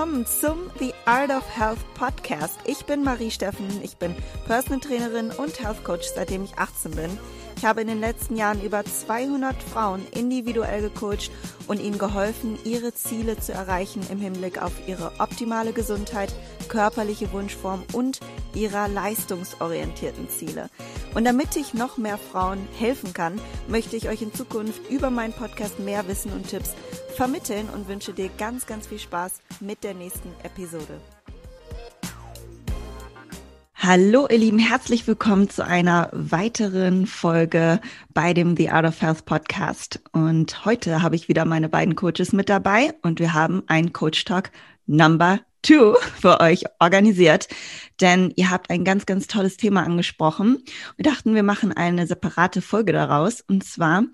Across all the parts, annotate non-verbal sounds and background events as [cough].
willkommen zum The Art of Health Podcast. Ich bin Marie Steffen, ich bin Personal Trainerin und Health Coach, seitdem ich 18 bin. Ich habe in den letzten Jahren über 200 Frauen individuell gecoacht und ihnen geholfen, ihre Ziele zu erreichen im Hinblick auf ihre optimale Gesundheit, körperliche Wunschform und ihrer leistungsorientierten Ziele. Und damit ich noch mehr Frauen helfen kann, möchte ich euch in Zukunft über meinen Podcast mehr Wissen und Tipps vermitteln und wünsche dir ganz, ganz viel Spaß mit der nächsten Episode. Hallo ihr Lieben, herzlich willkommen zu einer weiteren Folge bei dem The Art of Health Podcast. Und heute habe ich wieder meine beiden Coaches mit dabei und wir haben einen Coach Talk Number Two für euch organisiert, denn ihr habt ein ganz, ganz tolles Thema angesprochen. Wir dachten, wir machen eine separate Folge daraus und zwar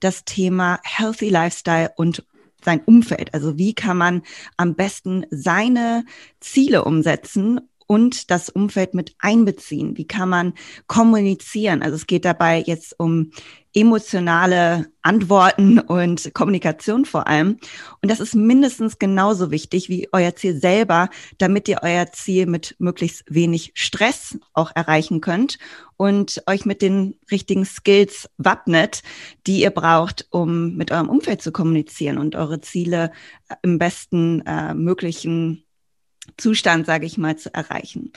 das Thema Healthy Lifestyle und sein Umfeld. Also wie kann man am besten seine Ziele umsetzen und das Umfeld mit einbeziehen? Wie kann man kommunizieren? Also es geht dabei jetzt um emotionale Antworten und Kommunikation vor allem. Und das ist mindestens genauso wichtig wie euer Ziel selber, damit ihr euer Ziel mit möglichst wenig Stress auch erreichen könnt und euch mit den richtigen Skills wappnet, die ihr braucht, um mit eurem Umfeld zu kommunizieren und eure Ziele im besten äh, möglichen Zustand, sage ich mal, zu erreichen.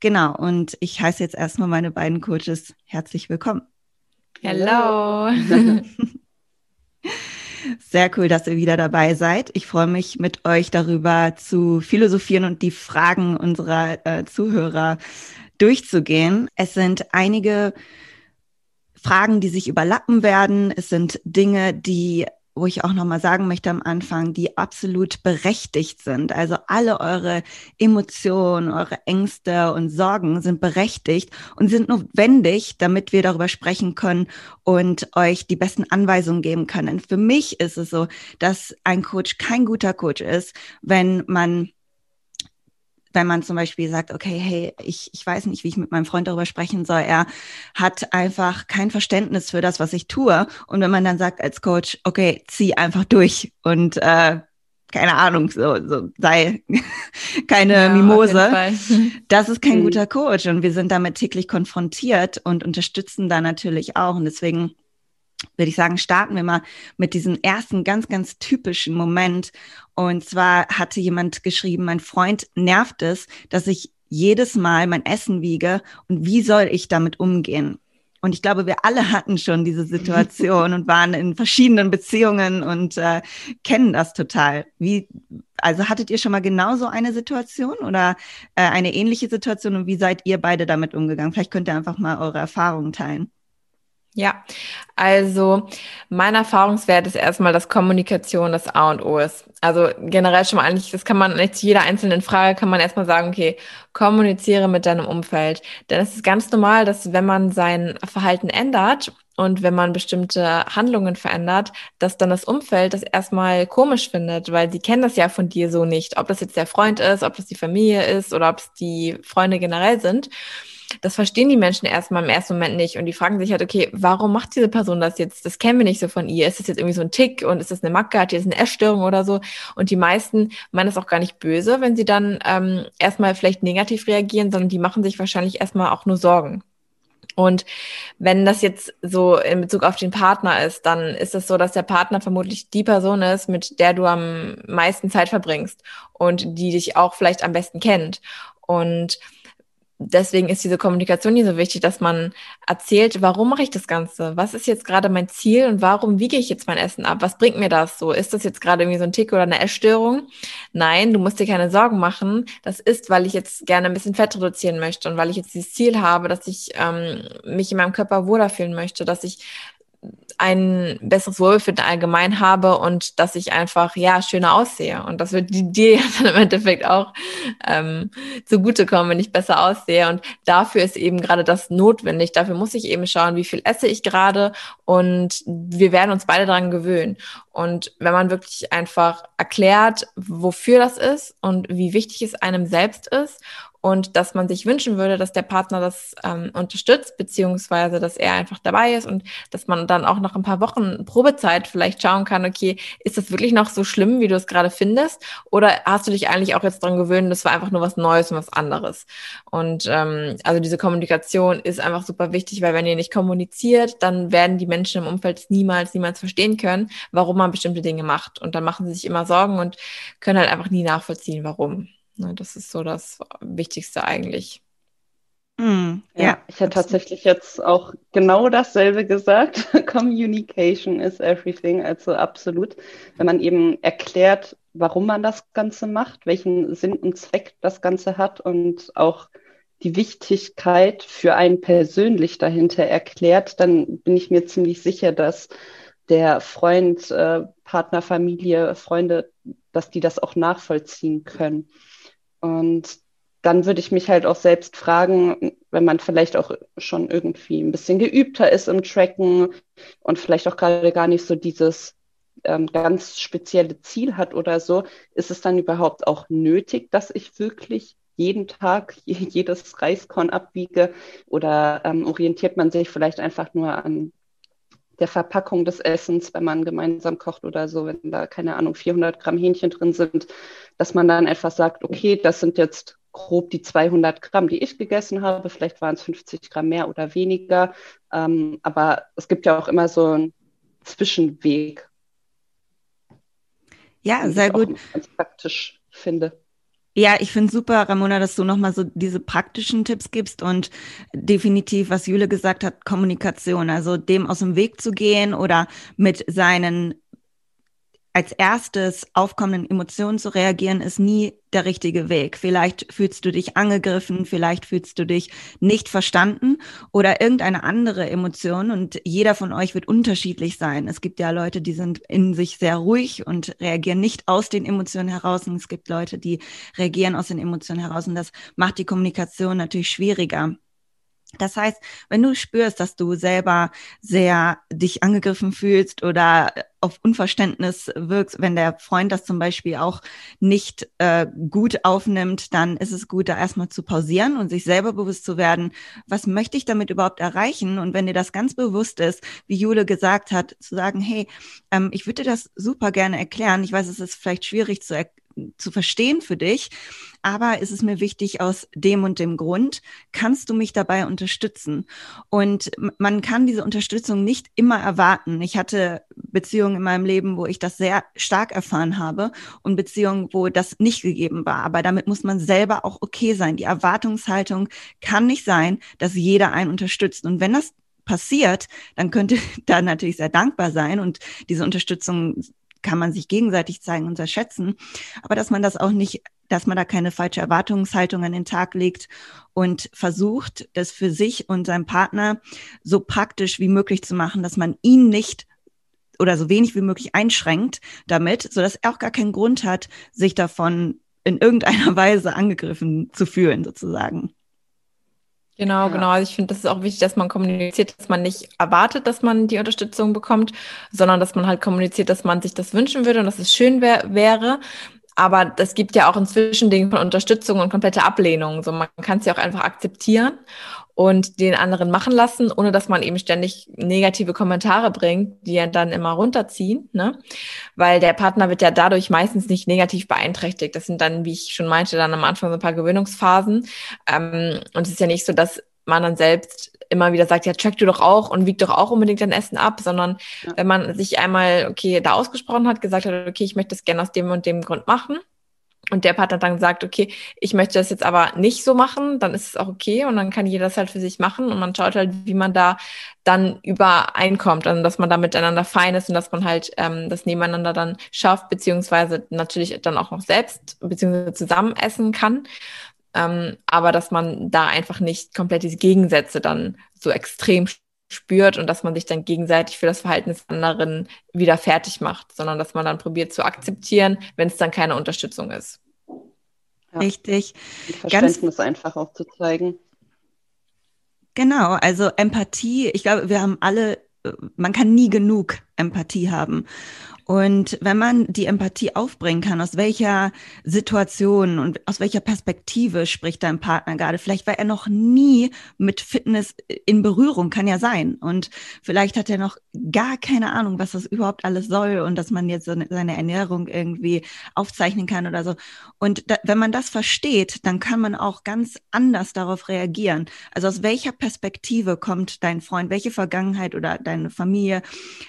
Genau, und ich heiße jetzt erstmal meine beiden Coaches herzlich willkommen. Hello. [laughs] Sehr cool, dass ihr wieder dabei seid. Ich freue mich, mit euch darüber zu philosophieren und die Fragen unserer äh, Zuhörer durchzugehen. Es sind einige Fragen, die sich überlappen werden. Es sind Dinge, die wo ich auch nochmal sagen möchte am Anfang, die absolut berechtigt sind. Also alle eure Emotionen, eure Ängste und Sorgen sind berechtigt und sind notwendig, damit wir darüber sprechen können und euch die besten Anweisungen geben können. Für mich ist es so, dass ein Coach kein guter Coach ist, wenn man wenn man zum Beispiel sagt, okay, hey, ich, ich weiß nicht, wie ich mit meinem Freund darüber sprechen soll. Er hat einfach kein Verständnis für das, was ich tue. Und wenn man dann sagt als Coach, okay, zieh einfach durch und äh, keine Ahnung, so, so sei [laughs] keine ja, Mimose. [laughs] Das ist kein mhm. guter Coach und wir sind damit täglich konfrontiert und unterstützen da natürlich auch. Und deswegen würde ich sagen, starten wir mal mit diesem ersten ganz, ganz typischen Moment. Und zwar hatte jemand geschrieben, mein Freund nervt es, dass ich jedes Mal mein Essen wiege und wie soll ich damit umgehen? Und ich glaube, wir alle [laughs] hatten schon diese Situation und waren in verschiedenen Beziehungen und äh, kennen das total. Wie, also hattet ihr schon mal genauso eine Situation oder äh, eine ähnliche Situation und wie seid ihr beide damit umgegangen? Vielleicht könnt ihr einfach mal eure Erfahrungen teilen. Ja, also mein Erfahrungswert ist erstmal, dass Kommunikation das A und O ist. Also generell schon mal eigentlich, das kann man nicht zu jeder einzelnen Frage kann man erstmal sagen, okay, kommuniziere mit deinem Umfeld. Denn es ist ganz normal, dass wenn man sein Verhalten ändert und wenn man bestimmte Handlungen verändert, dass dann das Umfeld das erstmal komisch findet, weil sie kennen das ja von dir so nicht. Ob das jetzt der Freund ist, ob das die Familie ist oder ob es die Freunde generell sind das verstehen die Menschen erstmal im ersten Moment nicht und die fragen sich halt, okay, warum macht diese Person das jetzt? Das kennen wir nicht so von ihr. Ist das jetzt irgendwie so ein Tick und ist das eine Macke, hat die jetzt eine Essstörung oder so? Und die meisten meinen das auch gar nicht böse, wenn sie dann ähm, erstmal vielleicht negativ reagieren, sondern die machen sich wahrscheinlich erstmal auch nur Sorgen. Und wenn das jetzt so in Bezug auf den Partner ist, dann ist es so, dass der Partner vermutlich die Person ist, mit der du am meisten Zeit verbringst und die dich auch vielleicht am besten kennt. Und deswegen ist diese Kommunikation hier so wichtig, dass man erzählt, warum mache ich das Ganze? Was ist jetzt gerade mein Ziel und warum wiege ich jetzt mein Essen ab? Was bringt mir das so? Ist das jetzt gerade irgendwie so ein Tick oder eine Essstörung? Nein, du musst dir keine Sorgen machen. Das ist, weil ich jetzt gerne ein bisschen Fett reduzieren möchte und weil ich jetzt dieses Ziel habe, dass ich ähm, mich in meinem Körper wohler fühlen möchte, dass ich ein besseres Wohlbefinden allgemein habe und dass ich einfach ja schöner aussehe. Und das wird dir [laughs] dann im Endeffekt auch ähm, zugutekommen, wenn ich besser aussehe. Und dafür ist eben gerade das notwendig. Dafür muss ich eben schauen, wie viel esse ich gerade und wir werden uns beide daran gewöhnen. Und wenn man wirklich einfach erklärt, wofür das ist und wie wichtig es einem selbst ist und dass man sich wünschen würde, dass der Partner das ähm, unterstützt, beziehungsweise dass er einfach dabei ist und dass man dann auch nach ein paar Wochen Probezeit vielleicht schauen kann, okay, ist das wirklich noch so schlimm, wie du es gerade findest? Oder hast du dich eigentlich auch jetzt dran gewöhnt, das war einfach nur was Neues und was anderes? Und ähm, also diese Kommunikation ist einfach super wichtig, weil wenn ihr nicht kommuniziert, dann werden die Menschen im Umfeld niemals, niemals verstehen können, warum man bestimmte Dinge macht. Und dann machen sie sich immer Sorgen und können halt einfach nie nachvollziehen, warum. Ne, das ist so das Wichtigste eigentlich. Mm, ja, ja, ich hätte tatsächlich jetzt auch genau dasselbe gesagt. [laughs] Communication is everything, also absolut. Wenn man eben erklärt, warum man das Ganze macht, welchen Sinn und Zweck das Ganze hat und auch die Wichtigkeit für einen persönlich dahinter erklärt, dann bin ich mir ziemlich sicher, dass der Freund, äh, Partner, Familie, Freunde, dass die das auch nachvollziehen können. Und dann würde ich mich halt auch selbst fragen, wenn man vielleicht auch schon irgendwie ein bisschen geübter ist im Tracken und vielleicht auch gerade gar nicht so dieses ähm, ganz spezielle Ziel hat oder so, ist es dann überhaupt auch nötig, dass ich wirklich jeden Tag [laughs] jedes Reiskorn abwiege? Oder ähm, orientiert man sich vielleicht einfach nur an der Verpackung des Essens, wenn man gemeinsam kocht oder so, wenn da keine Ahnung 400 Gramm Hähnchen drin sind, dass man dann einfach sagt, okay, das sind jetzt grob die 200 Gramm, die ich gegessen habe. Vielleicht waren es 50 Gramm mehr oder weniger. Ähm, aber es gibt ja auch immer so einen Zwischenweg. Ja, sehr gut. Ganz praktisch finde. Ja, ich finde super, Ramona, dass du nochmal so diese praktischen Tipps gibst und definitiv, was Jule gesagt hat, Kommunikation, also dem aus dem Weg zu gehen oder mit seinen als erstes aufkommenden Emotionen zu reagieren, ist nie der richtige Weg. Vielleicht fühlst du dich angegriffen, vielleicht fühlst du dich nicht verstanden oder irgendeine andere Emotion und jeder von euch wird unterschiedlich sein. Es gibt ja Leute, die sind in sich sehr ruhig und reagieren nicht aus den Emotionen heraus und es gibt Leute, die reagieren aus den Emotionen heraus und das macht die Kommunikation natürlich schwieriger. Das heißt, wenn du spürst, dass du selber sehr dich angegriffen fühlst oder auf Unverständnis wirkst, wenn der Freund das zum Beispiel auch nicht äh, gut aufnimmt, dann ist es gut, da erstmal zu pausieren und sich selber bewusst zu werden, was möchte ich damit überhaupt erreichen? Und wenn dir das ganz bewusst ist, wie Jule gesagt hat, zu sagen, hey, ähm, ich würde dir das super gerne erklären. Ich weiß, es ist vielleicht schwierig zu zu verstehen für dich. Aber ist es mir wichtig aus dem und dem Grund, kannst du mich dabei unterstützen? Und man kann diese Unterstützung nicht immer erwarten. Ich hatte Beziehungen in meinem Leben, wo ich das sehr stark erfahren habe und Beziehungen, wo das nicht gegeben war. Aber damit muss man selber auch okay sein. Die Erwartungshaltung kann nicht sein, dass jeder einen unterstützt. Und wenn das passiert, dann könnte [laughs] da natürlich sehr dankbar sein und diese Unterstützung kann man sich gegenseitig zeigen und schätzen, aber dass man das auch nicht, dass man da keine falsche Erwartungshaltung an den Tag legt und versucht, das für sich und seinen Partner so praktisch wie möglich zu machen, dass man ihn nicht oder so wenig wie möglich einschränkt damit, so dass er auch gar keinen Grund hat, sich davon in irgendeiner [laughs] Weise angegriffen zu fühlen, sozusagen. Genau, ja. genau. Also ich finde, das ist auch wichtig, dass man kommuniziert, dass man nicht erwartet, dass man die Unterstützung bekommt, sondern dass man halt kommuniziert, dass man sich das wünschen würde und dass es schön wär wäre. Aber es gibt ja auch inzwischen Dinge von Unterstützung und komplette Ablehnung. So, man kann es ja auch einfach akzeptieren und den anderen machen lassen, ohne dass man eben ständig negative Kommentare bringt, die ja dann immer runterziehen, ne? Weil der Partner wird ja dadurch meistens nicht negativ beeinträchtigt. Das sind dann, wie ich schon meinte, dann am Anfang so ein paar Gewöhnungsphasen. Ähm, und es ist ja nicht so, dass man dann selbst immer wieder sagt, ja, track du doch auch und wieg doch auch unbedingt dein Essen ab, sondern ja. wenn man sich einmal, okay, da ausgesprochen hat, gesagt hat, okay, ich möchte das gerne aus dem und dem Grund machen, und der Partner dann sagt, okay, ich möchte das jetzt aber nicht so machen, dann ist es auch okay. Und dann kann jeder das halt für sich machen. Und man schaut halt, wie man da dann übereinkommt. Also, dass man da miteinander fein ist und dass man halt ähm, das nebeneinander dann schafft, beziehungsweise natürlich dann auch noch selbst beziehungsweise zusammen essen kann. Ähm, aber dass man da einfach nicht komplett diese Gegensätze dann so extrem spürt und dass man sich dann gegenseitig für das Verhalten des anderen wieder fertig macht, sondern dass man dann probiert zu akzeptieren, wenn es dann keine Unterstützung ist. Ja. Richtig. Verständnis Ganz, einfach auch zu zeigen. Genau, also Empathie, ich glaube, wir haben alle, äh, man kann nie genug Empathie haben. Und wenn man die Empathie aufbringen kann, aus welcher Situation und aus welcher Perspektive spricht dein Partner gerade? Vielleicht war er noch nie mit Fitness in Berührung, kann ja sein. Und vielleicht hat er noch gar keine Ahnung, was das überhaupt alles soll und dass man jetzt seine Ernährung irgendwie aufzeichnen kann oder so. Und da, wenn man das versteht, dann kann man auch ganz anders darauf reagieren. Also aus welcher Perspektive kommt dein Freund? Welche Vergangenheit oder deine Familie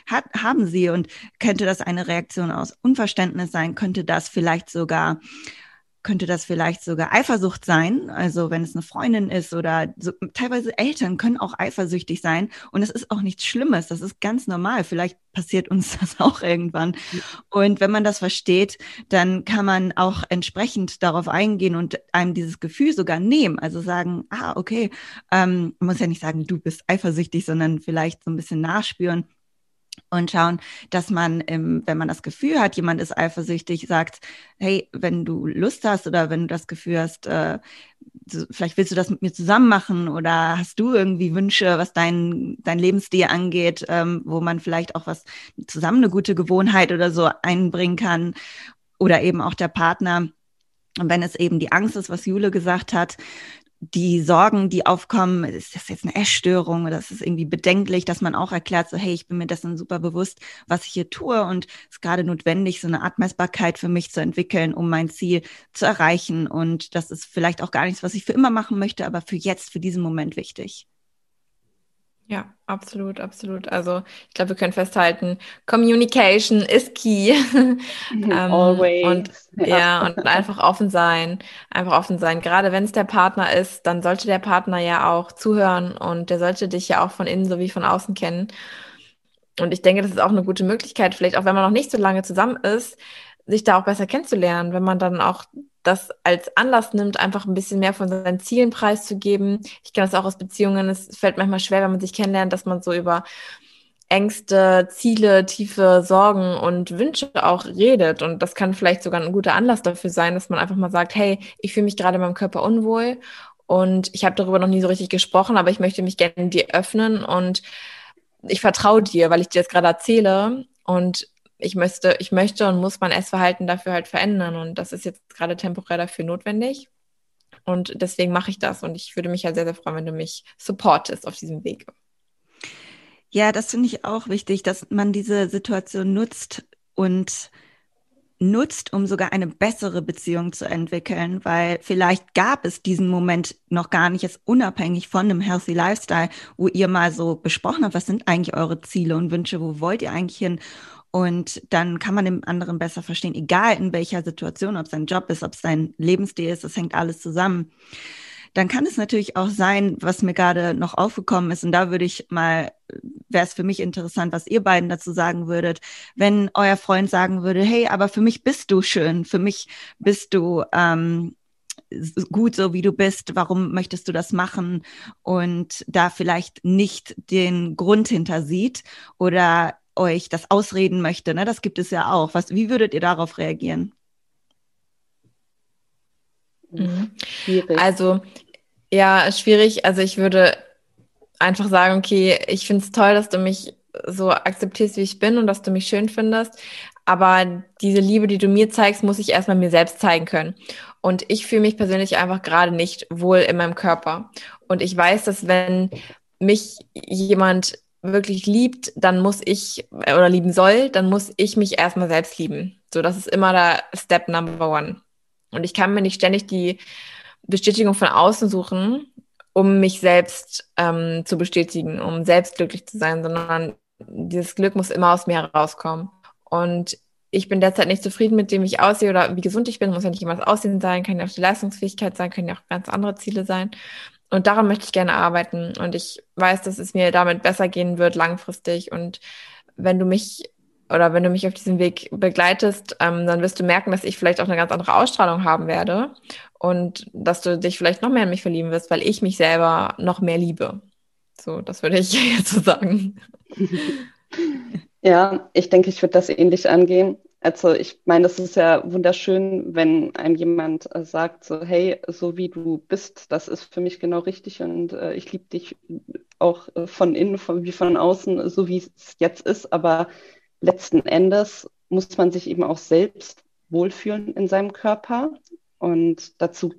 hat, haben sie? Und könnte das eine Reaktion aus Unverständnis sein, könnte das vielleicht sogar könnte das vielleicht sogar Eifersucht sein, also wenn es eine Freundin ist oder so, teilweise Eltern können auch eifersüchtig sein und es ist auch nichts Schlimmes, das ist ganz normal, vielleicht passiert uns [laughs] das auch irgendwann. Und wenn man das versteht, dann kann man auch entsprechend darauf eingehen und einem dieses Gefühl sogar nehmen, also sagen, ah, okay, ähm, man muss ja nicht sagen, du bist eifersüchtig, sondern vielleicht so ein bisschen nachspüren und schauen, dass man, wenn man das Gefühl hat, jemand ist eifersüchtig, sagt, hey, wenn du Lust hast oder wenn du das Gefühl hast, äh, vielleicht willst du das mit mir zusammen machen oder hast du irgendwie Wünsche, was dein, dein Lebensstil angeht, ähm, wo man vielleicht auch was zusammen eine gute Gewohnheit oder so einbringen kann oder eben auch der Partner. Und wenn es eben die Angst ist, was Jule gesagt hat, die Sorgen, die aufkommen, ist das jetzt eine Essstörung oder ist es irgendwie bedenklich, dass man auch erklärt, so hey, ich bin mir dessen super bewusst, was ich hier tue und es ist gerade notwendig, so eine Art Messbarkeit für mich zu entwickeln, um mein Ziel zu erreichen und das ist vielleicht auch gar nichts, was ich für immer machen möchte, aber für jetzt, für diesen Moment wichtig. Ja, absolut, absolut. Also ich glaube, wir können festhalten, Communication ist key. [laughs] ähm, Always. Und ja. ja, und einfach offen sein, einfach offen sein. Gerade wenn es der Partner ist, dann sollte der Partner ja auch zuhören und der sollte dich ja auch von innen sowie von außen kennen. Und ich denke, das ist auch eine gute Möglichkeit, vielleicht auch wenn man noch nicht so lange zusammen ist, sich da auch besser kennenzulernen, wenn man dann auch das als Anlass nimmt, einfach ein bisschen mehr von seinen Zielen preiszugeben. Ich kenne das auch aus Beziehungen. Es fällt manchmal schwer, wenn man sich kennenlernt, dass man so über Ängste, Ziele, tiefe Sorgen und Wünsche auch redet. Und das kann vielleicht sogar ein guter Anlass dafür sein, dass man einfach mal sagt, hey, ich fühle mich gerade in meinem Körper unwohl und ich habe darüber noch nie so richtig gesprochen, aber ich möchte mich gerne dir öffnen und ich vertraue dir, weil ich dir das gerade erzähle. Und ich möchte, ich möchte und muss mein Essverhalten dafür halt verändern. Und das ist jetzt gerade temporär dafür notwendig. Und deswegen mache ich das. Und ich würde mich ja halt sehr, sehr freuen, wenn du mich supportest auf diesem Weg. Ja, das finde ich auch wichtig, dass man diese Situation nutzt und nutzt, um sogar eine bessere Beziehung zu entwickeln, weil vielleicht gab es diesen Moment noch gar nicht, jetzt unabhängig von einem Healthy Lifestyle, wo ihr mal so besprochen habt, was sind eigentlich eure Ziele und Wünsche, wo wollt ihr eigentlich hin? Und dann kann man den anderen besser verstehen, egal in welcher Situation, ob es sein Job ist, ob es sein Lebensstil ist, das hängt alles zusammen. Dann kann es natürlich auch sein, was mir gerade noch aufgekommen ist, und da würde ich mal, wäre es für mich interessant, was ihr beiden dazu sagen würdet, wenn euer Freund sagen würde, hey, aber für mich bist du schön, für mich bist du ähm, gut so wie du bist, warum möchtest du das machen und da vielleicht nicht den Grund hinter sieht oder euch das ausreden möchte. Ne? Das gibt es ja auch. Was, wie würdet ihr darauf reagieren? Mhm. Also, ja, schwierig. Also ich würde einfach sagen, okay, ich finde es toll, dass du mich so akzeptierst, wie ich bin und dass du mich schön findest. Aber diese Liebe, die du mir zeigst, muss ich erstmal mir selbst zeigen können. Und ich fühle mich persönlich einfach gerade nicht wohl in meinem Körper. Und ich weiß, dass wenn mich jemand wirklich liebt, dann muss ich oder lieben soll, dann muss ich mich erstmal selbst lieben. So, das ist immer der Step Number One. Und ich kann mir nicht ständig die Bestätigung von außen suchen, um mich selbst ähm, zu bestätigen, um selbst glücklich zu sein, sondern dieses Glück muss immer aus mir herauskommen. Und ich bin derzeit nicht zufrieden mit dem, wie ich aussehe oder wie gesund ich bin. Muss ja nicht das Aussehen sein, kann ja auch die Leistungsfähigkeit sein, können ja auch ganz andere Ziele sein. Und daran möchte ich gerne arbeiten. Und ich weiß, dass es mir damit besser gehen wird langfristig. Und wenn du mich oder wenn du mich auf diesem Weg begleitest, ähm, dann wirst du merken, dass ich vielleicht auch eine ganz andere Ausstrahlung haben werde und dass du dich vielleicht noch mehr in mich verlieben wirst, weil ich mich selber noch mehr liebe. So, das würde ich [laughs] jetzt so sagen. [laughs] Ja, ich denke, ich würde das ähnlich angehen. Also ich meine, das ist ja wunderschön, wenn einem jemand äh, sagt, so, hey, so wie du bist, das ist für mich genau richtig und äh, ich liebe dich auch äh, von innen von, wie von außen, so wie es jetzt ist. Aber letzten Endes muss man sich eben auch selbst wohlfühlen in seinem Körper. Und dazu,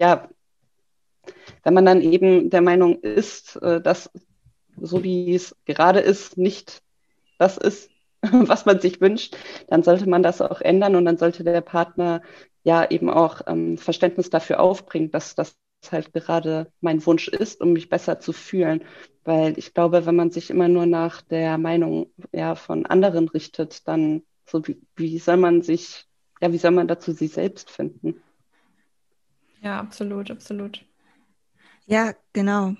ja, wenn man dann eben der Meinung ist, äh, dass so wie es gerade ist, nicht das ist, [laughs] was man sich wünscht, dann sollte man das auch ändern und dann sollte der Partner ja eben auch ähm, Verständnis dafür aufbringen, dass das halt gerade mein Wunsch ist, um mich besser zu fühlen. Weil ich glaube, wenn man sich immer nur nach der Meinung ja, von anderen richtet, dann so wie, wie soll man sich, ja, wie soll man dazu sich selbst finden? Ja, absolut, absolut. Ja, genau.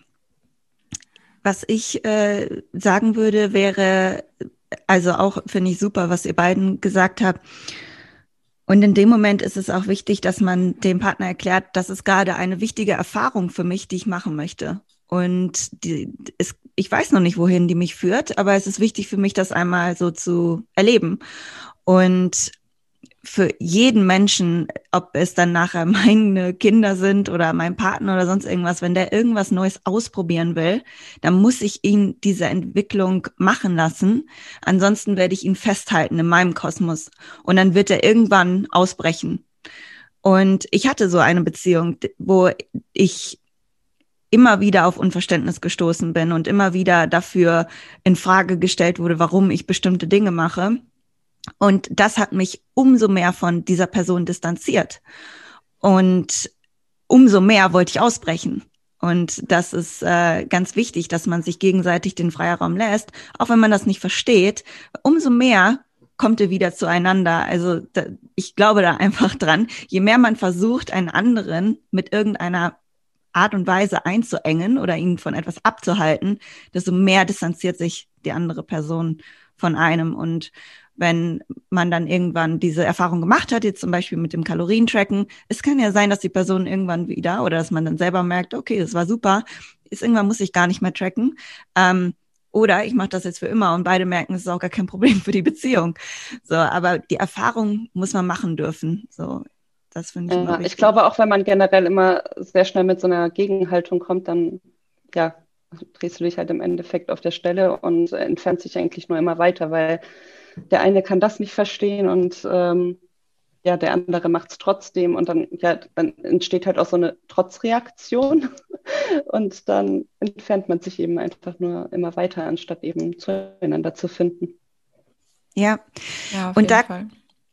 Was ich äh, sagen würde, wäre, also auch finde ich super, was ihr beiden gesagt habt. Und in dem Moment ist es auch wichtig, dass man dem Partner erklärt, das ist gerade eine wichtige Erfahrung für mich, die ich machen möchte. Und die, ist, ich weiß noch nicht, wohin die mich führt, aber es ist wichtig für mich, das einmal so zu erleben. Und für jeden Menschen, ob es dann nachher [laughs] meine Kinder sind oder mein Partner oder sonst irgendwas, wenn der irgendwas Neues ausprobieren will, dann muss ich ihn diese Entwicklung machen lassen. Ansonsten werde ich ihn festhalten in meinem Kosmos und dann wird er irgendwann ausbrechen. Und ich hatte so eine Beziehung, wo ich immer wieder auf Unverständnis gestoßen bin und immer wieder dafür in Frage gestellt wurde, warum ich bestimmte Dinge mache. Und das hat mich umso mehr von dieser Person distanziert. Und umso mehr wollte ich ausbrechen. Und das ist äh, ganz wichtig, dass man sich gegenseitig den Freiraum lässt, auch wenn man das nicht versteht. Umso mehr kommt ihr wieder zueinander. Also da, ich glaube da einfach dran. Je mehr man versucht, einen anderen mit irgendeiner Art und Weise einzuengen oder ihn von etwas abzuhalten, desto mehr distanziert sich die andere Person von einem. Und wenn man dann irgendwann diese Erfahrung gemacht hat, jetzt zum Beispiel mit dem Kalorientracken, es kann ja sein, dass die Person irgendwann wieder oder dass man dann selber merkt, okay, das war super, ist irgendwann muss ich gar nicht mehr tracken. Ähm, oder ich mache das jetzt für immer und beide merken, es ist auch gar kein [laughs] Problem für die Beziehung. So, aber die Erfahrung muss man machen dürfen. So, das finde ich. Ja, ich glaube auch, wenn man generell immer sehr schnell mit so einer Gegenhaltung kommt, dann ja, drehst du dich halt im Endeffekt auf der Stelle und entfernt sich eigentlich nur immer weiter, weil der eine kann das nicht verstehen und ähm, ja, der andere macht es trotzdem und dann, ja, dann entsteht halt auch so eine Trotzreaktion [laughs] und dann entfernt man sich eben einfach nur immer weiter, anstatt eben zueinander zu finden. Ja, ja und da Fall.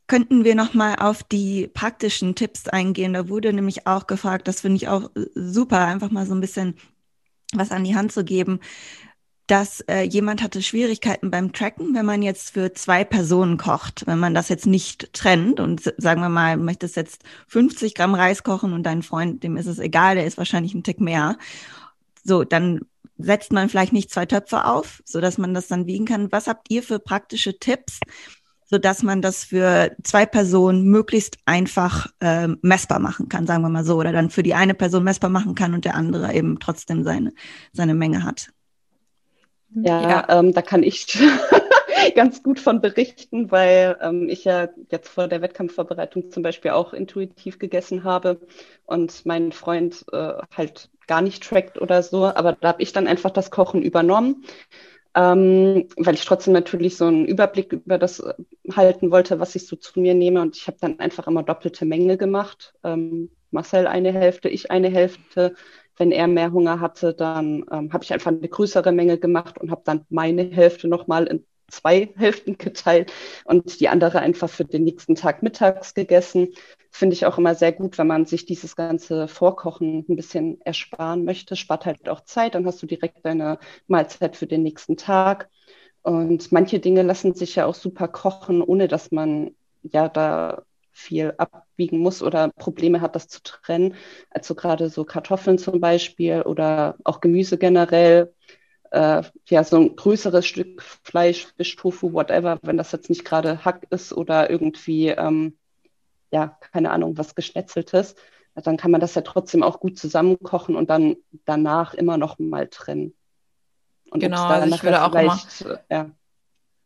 könnten wir nochmal auf die praktischen Tipps eingehen. Da wurde nämlich auch gefragt, das finde ich auch super, einfach mal so ein bisschen was an die Hand zu geben dass äh, jemand hatte Schwierigkeiten beim Tracken, wenn man jetzt für zwei Personen kocht, wenn man das jetzt nicht trennt und sagen wir mal, möchtest jetzt 50 Gramm Reis kochen und dein Freund, dem ist es egal, der ist wahrscheinlich ein Tick mehr. So, dann setzt man vielleicht nicht zwei Töpfe auf, so dass man das dann wiegen kann. Was habt ihr für praktische Tipps, so dass man das für zwei Personen möglichst einfach äh, messbar machen kann, sagen wir mal so, oder dann für die eine Person messbar machen kann und der andere eben trotzdem seine, seine Menge hat? Ja, ja. Ähm, da kann ich [laughs] ganz gut von berichten, weil ähm, ich ja jetzt vor der Wettkampfvorbereitung zum Beispiel auch intuitiv gegessen habe und mein Freund äh, halt gar nicht trackt oder so. Aber da habe ich dann einfach das Kochen übernommen, ähm, weil ich trotzdem natürlich so einen Überblick über das äh, halten wollte, was ich so zu mir nehme. Und ich habe dann einfach immer doppelte Menge gemacht. Ähm, Marcel eine Hälfte, ich eine Hälfte wenn er mehr Hunger hatte, dann ähm, habe ich einfach eine größere Menge gemacht und habe dann meine Hälfte nochmal in zwei [laughs] Hälften geteilt und die andere einfach für den nächsten Tag mittags gegessen. Finde ich auch immer sehr gut, wenn man sich dieses ganze Vorkochen ein bisschen ersparen möchte. Spart halt auch Zeit, dann hast du direkt deine Mahlzeit für den nächsten Tag. Und manche Dinge lassen sich ja auch super kochen, ohne dass man ja da viel abwiegen muss oder Probleme hat, das zu trennen. Also gerade so Kartoffeln zum Beispiel oder auch Gemüse generell. Äh, ja, so ein größeres Stück Fleisch, Fisch, Tofu, whatever, wenn das jetzt nicht gerade Hack ist oder irgendwie, ähm, ja, keine Ahnung, was Geschnetzeltes, dann kann man das ja trotzdem auch gut zusammenkochen und dann danach immer noch mal trennen. Und genau, also ich würde auch immer, ja.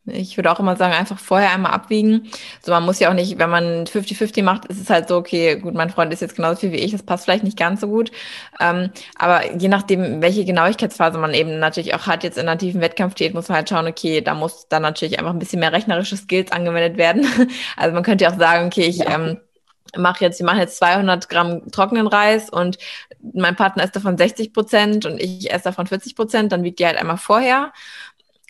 Ich würde auch immer sagen, einfach vorher einmal abwiegen. So, man muss ja auch nicht, wenn man 50-50 macht, ist es halt so, okay, gut, mein Freund ist jetzt genauso viel wie ich, das passt vielleicht nicht ganz so gut. Ähm, aber je nachdem, welche Genauigkeitsphase man eben natürlich auch hat, jetzt in einer tiefen Wettkampfdiät, muss man halt schauen, okay, da muss dann natürlich einfach ein bisschen mehr rechnerische Skills angewendet werden. [laughs] Also man könnte ja auch sagen, okay, ich, ja. ähm, mache jetzt, wir machen jetzt 200 Gramm trockenen Reis und mein Partner isst davon 60 Prozent und ich esse davon 40 Prozent, dann wiegt die halt einmal vorher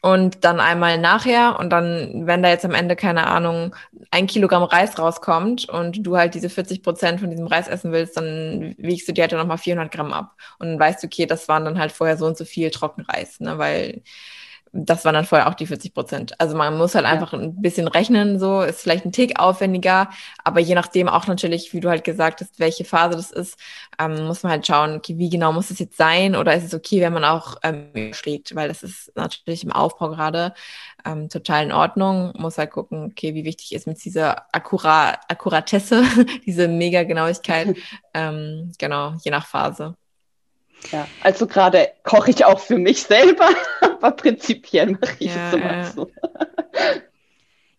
und dann einmal nachher und dann, wenn da jetzt am Ende, keine Ahnung, ein Kilogramm Reis rauskommt und du halt diese 40 Prozent von diesem Reis essen willst, dann wiegst du dir halt nochmal 400 Gramm ab. Und dann weißt du, okay, das waren dann halt vorher so und so viel Trockenreis, ne, weil das waren dann vorher auch die 40 Prozent. Also man muss halt ja. einfach ein bisschen rechnen, so ist vielleicht ein Tick aufwendiger, aber je nachdem auch natürlich, wie du halt gesagt hast, welche Phase das ist, ähm, muss man halt schauen, okay, wie genau muss es jetzt sein oder ist es okay, wenn man auch ähm, schlägt, weil das ist natürlich im Aufbau gerade ähm, total in Ordnung. Muss halt gucken, okay, wie wichtig ist mit dieser Akkura Akkuratesse, [laughs] diese Mega-Genauigkeit, [laughs] ähm, genau, je nach Phase. Ja, also gerade koche ich auch für mich selber, [laughs] aber prinzipiell mache ich ja, es immer ja. so.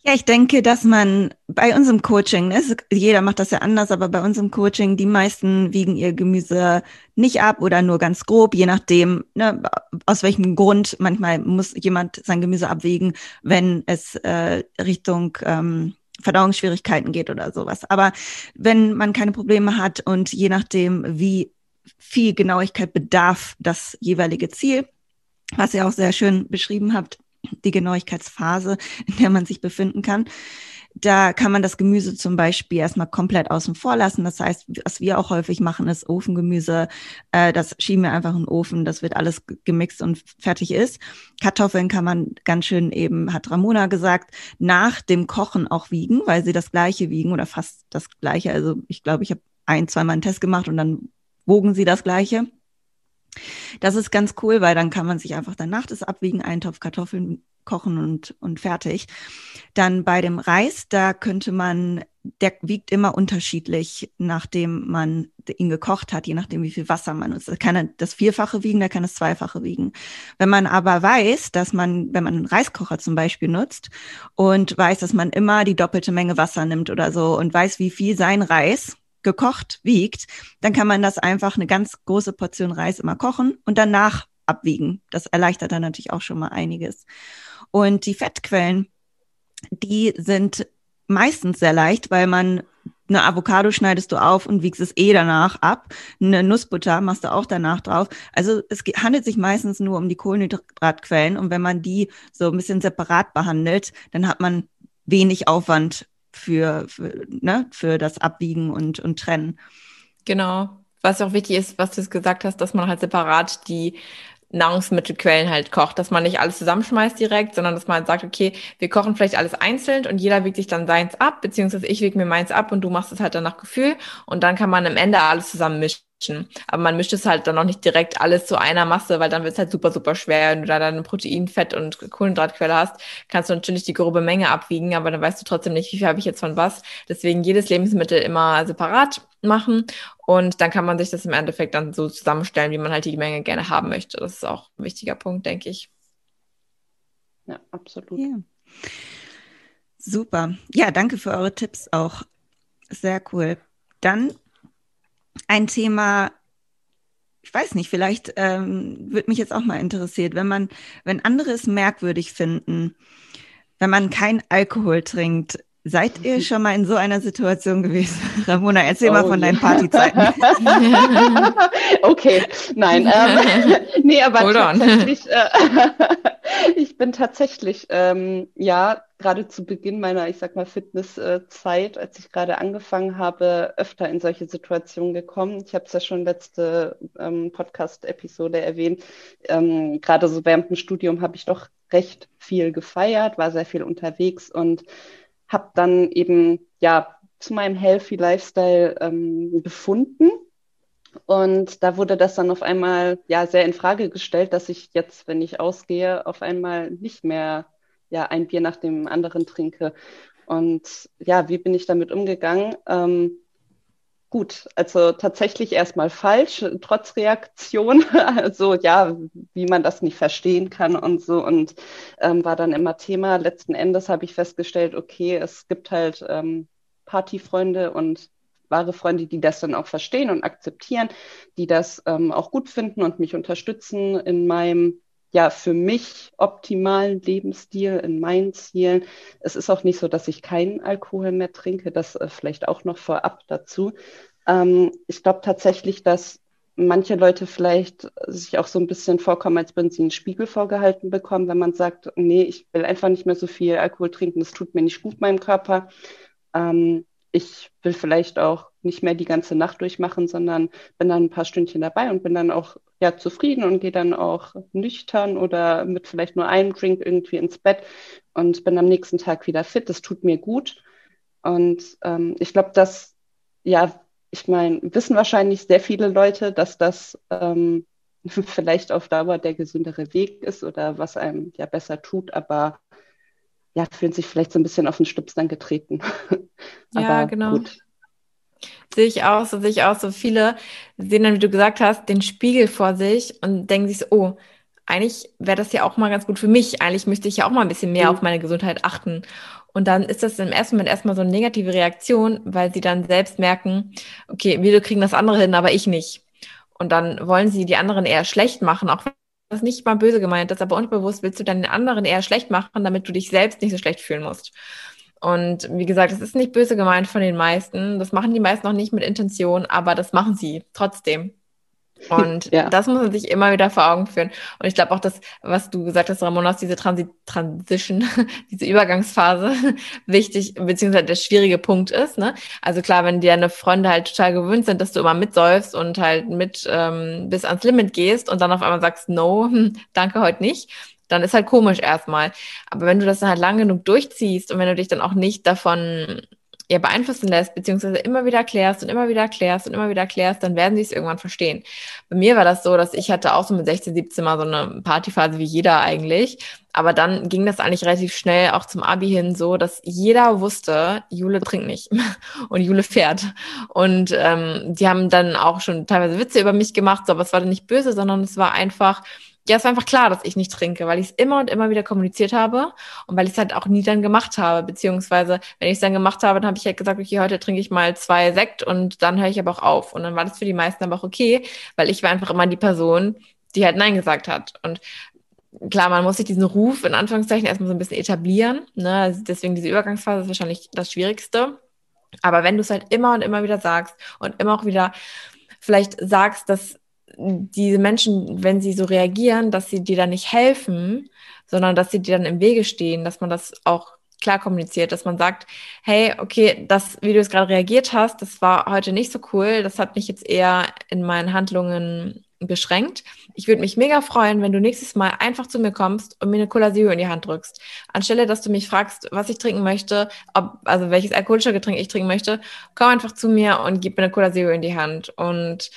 Ja, ich denke, dass man bei unserem Coaching, ne, jeder macht das ja anders, aber bei unserem Coaching, die meisten wiegen ihr Gemüse nicht ab oder nur ganz grob, je nachdem, ne, aus welchem Grund. Manchmal muss jemand sein Gemüse abwägen, wenn es äh, Richtung ähm, Verdauungsschwierigkeiten geht oder sowas. Aber wenn man keine Probleme hat und je nachdem, wie viel Genauigkeit bedarf das jeweilige Ziel, was ihr auch sehr schön beschrieben habt, die Genauigkeitsphase, in der man sich befinden kann. Da kann man das Gemüse zum Beispiel erstmal komplett außen vor lassen. Das heißt, was wir auch häufig machen, ist Ofengemüse. Äh, das schieben wir einfach in den Ofen. Das wird alles gemixt und fertig ist. Kartoffeln kann man ganz schön eben, hat Ramona gesagt, nach dem Kochen auch wiegen, weil sie das gleiche wiegen oder fast das gleiche. Also ich glaube, ich habe ein, zweimal einen Test gemacht und dann wogen sie das gleiche. Das ist ganz cool, weil dann kann man sich einfach danach das abwiegen, einen Topf Kartoffeln kochen und, und fertig. Dann bei dem Reis, da könnte man, der wiegt immer unterschiedlich, nachdem man ihn gekocht hat, je nachdem, wie viel Wasser man nutzt. Da kann er das Vierfache wiegen, da kann es Zweifache wiegen. Wenn man aber weiß, dass man, wenn man einen Reiskocher zum Beispiel nutzt und weiß, dass man immer die doppelte Menge Wasser nimmt oder so und weiß, wie viel sein Reis gekocht wiegt, dann kann man das einfach eine ganz große Portion Reis immer kochen und danach abwiegen. Das erleichtert dann natürlich auch schon mal einiges. Und die Fettquellen, die sind meistens sehr leicht, weil man eine Avocado schneidest du auf und wiegst es eh danach ab. Eine Nussbutter machst du auch danach drauf. Also es handelt sich meistens nur um die Kohlenhydratquellen und wenn man die so ein bisschen separat behandelt, dann hat man wenig Aufwand für, für, ne, für das Abwiegen und, und Trennen. Genau. Was auch wichtig ist, was du jetzt gesagt hast, dass man halt separat die Nahrungsmittelquellen halt kocht, dass man nicht alles zusammenschmeißt direkt, sondern dass man halt sagt, okay, wir kochen vielleicht alles einzeln und jeder wiegt sich dann seins ab, beziehungsweise ich wiege mir meins ab und du machst es halt dann nach Gefühl und dann kann man am Ende alles zusammen mischen. Aber man mischt es halt dann noch nicht direkt alles zu einer Masse, weil dann wird es halt super, super schwer. Wenn du da dann Protein, Fett und Kohlenhydratquelle hast, kannst du natürlich die grobe Menge abwiegen, aber dann weißt du trotzdem nicht, wie viel habe ich jetzt von was. Deswegen jedes Lebensmittel immer separat machen und dann kann man sich das im Endeffekt dann so zusammenstellen, wie man halt die Menge gerne haben möchte. Das ist auch ein wichtiger Punkt, denke ich. Ja, absolut. Ja. Super. Ja, danke für eure Tipps auch. Sehr cool. Dann ein Thema, ich weiß nicht, vielleicht ähm, würde mich jetzt auch mal interessiert, wenn man, wenn andere es merkwürdig finden, wenn man kein Alkohol trinkt, Seid ihr schon mal in so einer Situation gewesen? [laughs] Ramona, erzähl oh, mal von deinen Partyzeiten. [laughs] okay, nein. Ähm, [laughs] nee, aber Hold tatsächlich, äh, ich bin tatsächlich, ähm, ja, gerade zu Beginn meiner, ich sag mal, Fitnesszeit, als ich gerade angefangen habe, öfter in solche Situationen gekommen. Ich habe es ja schon letzte ähm, Podcast-Episode erwähnt. Ähm, gerade so während dem Studium habe ich doch recht viel gefeiert, war sehr viel unterwegs und habe dann eben ja zu meinem Healthy Lifestyle ähm, befunden. Und da wurde das dann auf einmal ja sehr in Frage gestellt, dass ich jetzt, wenn ich ausgehe, auf einmal nicht mehr ja ein Bier nach dem anderen trinke. Und ja, wie bin ich damit umgegangen? Ähm, gut. Also tatsächlich erstmal falsch, trotz Reaktion. [laughs] Also ja, wie man das nicht verstehen kann und so. Und ähm, war dann immer Thema. Letzten Endes habe ich festgestellt, okay, es gibt halt ähm, Partyfreunde und wahre Freunde, die das dann auch verstehen und akzeptieren, die das ähm, auch gut finden und mich unterstützen in meinem ja für mich optimalen Lebensstil, in meinen Zielen. Es ist auch nicht so, dass ich keinen Alkohol mehr trinke, das äh, vielleicht auch noch vorab dazu. Ähm, ich glaube tatsächlich, dass manche Leute vielleicht sich auch so ein bisschen vorkommen, als würden sie einen Spiegel vorgehalten bekommen, wenn man sagt, nee, ich will einfach nicht mehr so viel Alkohol trinken, das tut mir nicht gut meinem Körper. Ähm, ich will vielleicht auch nicht mehr die ganze Nacht durchmachen, sondern bin dann ein paar Stündchen dabei und bin dann auch ja zufrieden und gehe dann auch nüchtern oder mit vielleicht nur einem Drink irgendwie ins Bett und bin am nächsten Tag wieder fit. Das tut mir gut. Und ähm, ich glaube, dass, ja, ich meine, wissen wahrscheinlich sehr viele Leute, dass das ähm, [laughs] vielleicht auf Dauer der gesündere Weg ist oder was einem ja besser tut, aber ja, fühlen sich vielleicht so ein bisschen auf den Stups dann getreten. [laughs] ja, genau. Gut. Sehe ich auch so, sehe ich auch so. Viele sehen dann, wie du gesagt hast, den Spiegel vor sich und denken sich so, oh, eigentlich wäre das ja auch mal ganz gut für mich. Eigentlich müsste ich ja auch mal ein bisschen mehr mhm. auf meine Gesundheit achten. Und dann ist das im ersten Moment erstmal so eine negative Reaktion, weil sie dann selbst merken, okay, wir kriegen das andere hin, aber ich nicht. Und dann wollen sie die anderen eher schlecht machen, auch was nicht mal böse gemeint ist, aber unbewusst willst du dann den anderen eher schlecht machen, damit du dich selbst nicht so schlecht fühlen musst. Und wie gesagt, es ist nicht böse gemeint von den meisten. Das machen die meisten noch nicht mit Intention, aber das machen sie trotzdem. Und [laughs] ja. das muss man sich immer wieder vor Augen führen. Und ich glaube auch, dass, was du gesagt hast, Ramon, aus diese Transi Transition, [laughs] diese Übergangsphase [laughs] wichtig, beziehungsweise der schwierige Punkt ist. Ne? Also klar, wenn dir deine Freunde halt total gewöhnt sind, dass du immer mitsäufst und halt mit ähm, bis ans Limit gehst und dann auf einmal sagst, no, danke, heute nicht, dann ist halt komisch erstmal. Aber wenn du das dann halt lang genug durchziehst und wenn du dich dann auch nicht davon ja, beeinflussen lässt, beziehungsweise immer wieder klärst und immer wieder klärst und immer wieder klärst, dann werden sie es irgendwann verstehen. Bei mir war das so, dass ich hatte auch so mit 16, 17 mal so eine Partyphase wie jeder eigentlich. Aber dann ging das eigentlich relativ schnell auch zum Abi hin so, dass jeder wusste, Jule trinkt nicht [laughs] und Jule fährt. Und ähm, die haben dann auch schon teilweise Witze über mich gemacht, so, aber es war dann nicht böse, sondern es war einfach, ja, es war einfach klar, dass ich nicht trinke, weil ich es immer und immer wieder kommuniziert habe und weil ich es halt auch nie dann gemacht habe. Beziehungsweise, wenn ich es dann gemacht habe, dann habe ich halt gesagt, okay, heute trinke ich mal zwei Sekt und dann höre ich aber auch auf. Und dann war das für die meisten aber auch okay, weil ich war einfach immer die Person, die halt Nein gesagt hat. Und klar, man muss sich diesen Ruf in Anführungszeichen erstmal so ein bisschen etablieren. Ne? Also deswegen diese Übergangsphase ist wahrscheinlich das Schwierigste. Aber wenn du es halt immer und immer wieder sagst und immer auch wieder vielleicht sagst, dass diese Menschen, wenn sie so reagieren, dass sie dir dann nicht helfen, sondern dass sie dir dann im Wege stehen, dass man das auch klar kommuniziert, dass man sagt, hey, okay, das, wie du es gerade reagiert hast, das war heute nicht so cool, das hat mich jetzt eher in meinen Handlungen beschränkt. Ich würde mich mega freuen, wenn du nächstes Mal einfach zu mir kommst und mir eine Cola Zero in die Hand drückst. Anstelle, dass du mich fragst, was ich trinken möchte, ob, also welches alkoholische Getränk ich trinken möchte, komm einfach zu mir und gib mir eine Cola Zero in die Hand. Und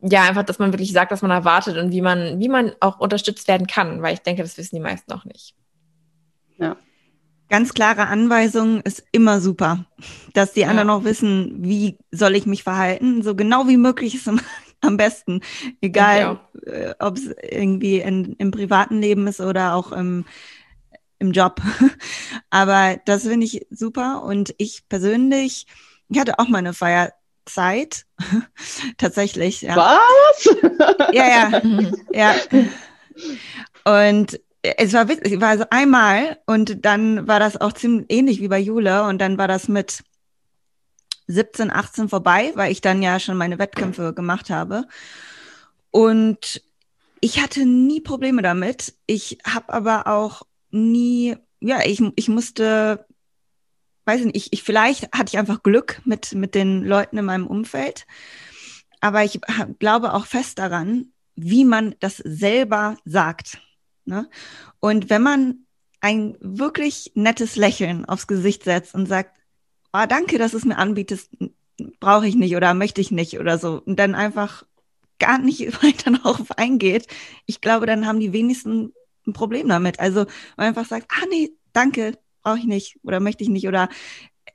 ja, einfach, dass man wirklich sagt, was man erwartet und wie man, wie man auch unterstützt werden kann, weil ich denke, das wissen die meisten auch nicht. Ja. Ganz klare Anweisung ist immer super, dass die anderen ja. auch wissen, wie soll ich mich verhalten, so genau wie möglich ist am [laughs] besten, egal äh, ob es irgendwie in, im privaten Leben ist oder auch im, im Job. [laughs] Aber das finde ich super und ich persönlich, ich hatte auch meine Feier Zeit. [laughs] Tatsächlich, ja. Was? ja, ja, [laughs] ja. Und es war witzig, war so einmal und dann war das auch ziemlich ähnlich wie bei Jule und dann war das mit 17, 18 vorbei, weil ich dann ja schon meine Wettkämpfe gemacht habe. Und ich hatte nie Probleme damit. Ich habe aber auch nie, ja, ich, ich musste weiß nicht, ich, ich vielleicht hatte ich einfach Glück mit, mit den Leuten in meinem Umfeld. Aber ich glaube auch fest daran, wie man das selber sagt. Ne? Und wenn man ein wirklich nettes Lächeln aufs Gesicht setzt und sagt, oh, danke, dass es mir anbietest, brauche ich nicht oder möchte ich nicht oder so, und dann einfach gar nicht [laughs] weiter darauf eingeht, ich glaube, dann haben die wenigsten ein Problem damit. Also man einfach sagt, ah nee, danke, brauche ich nicht oder möchte ich nicht oder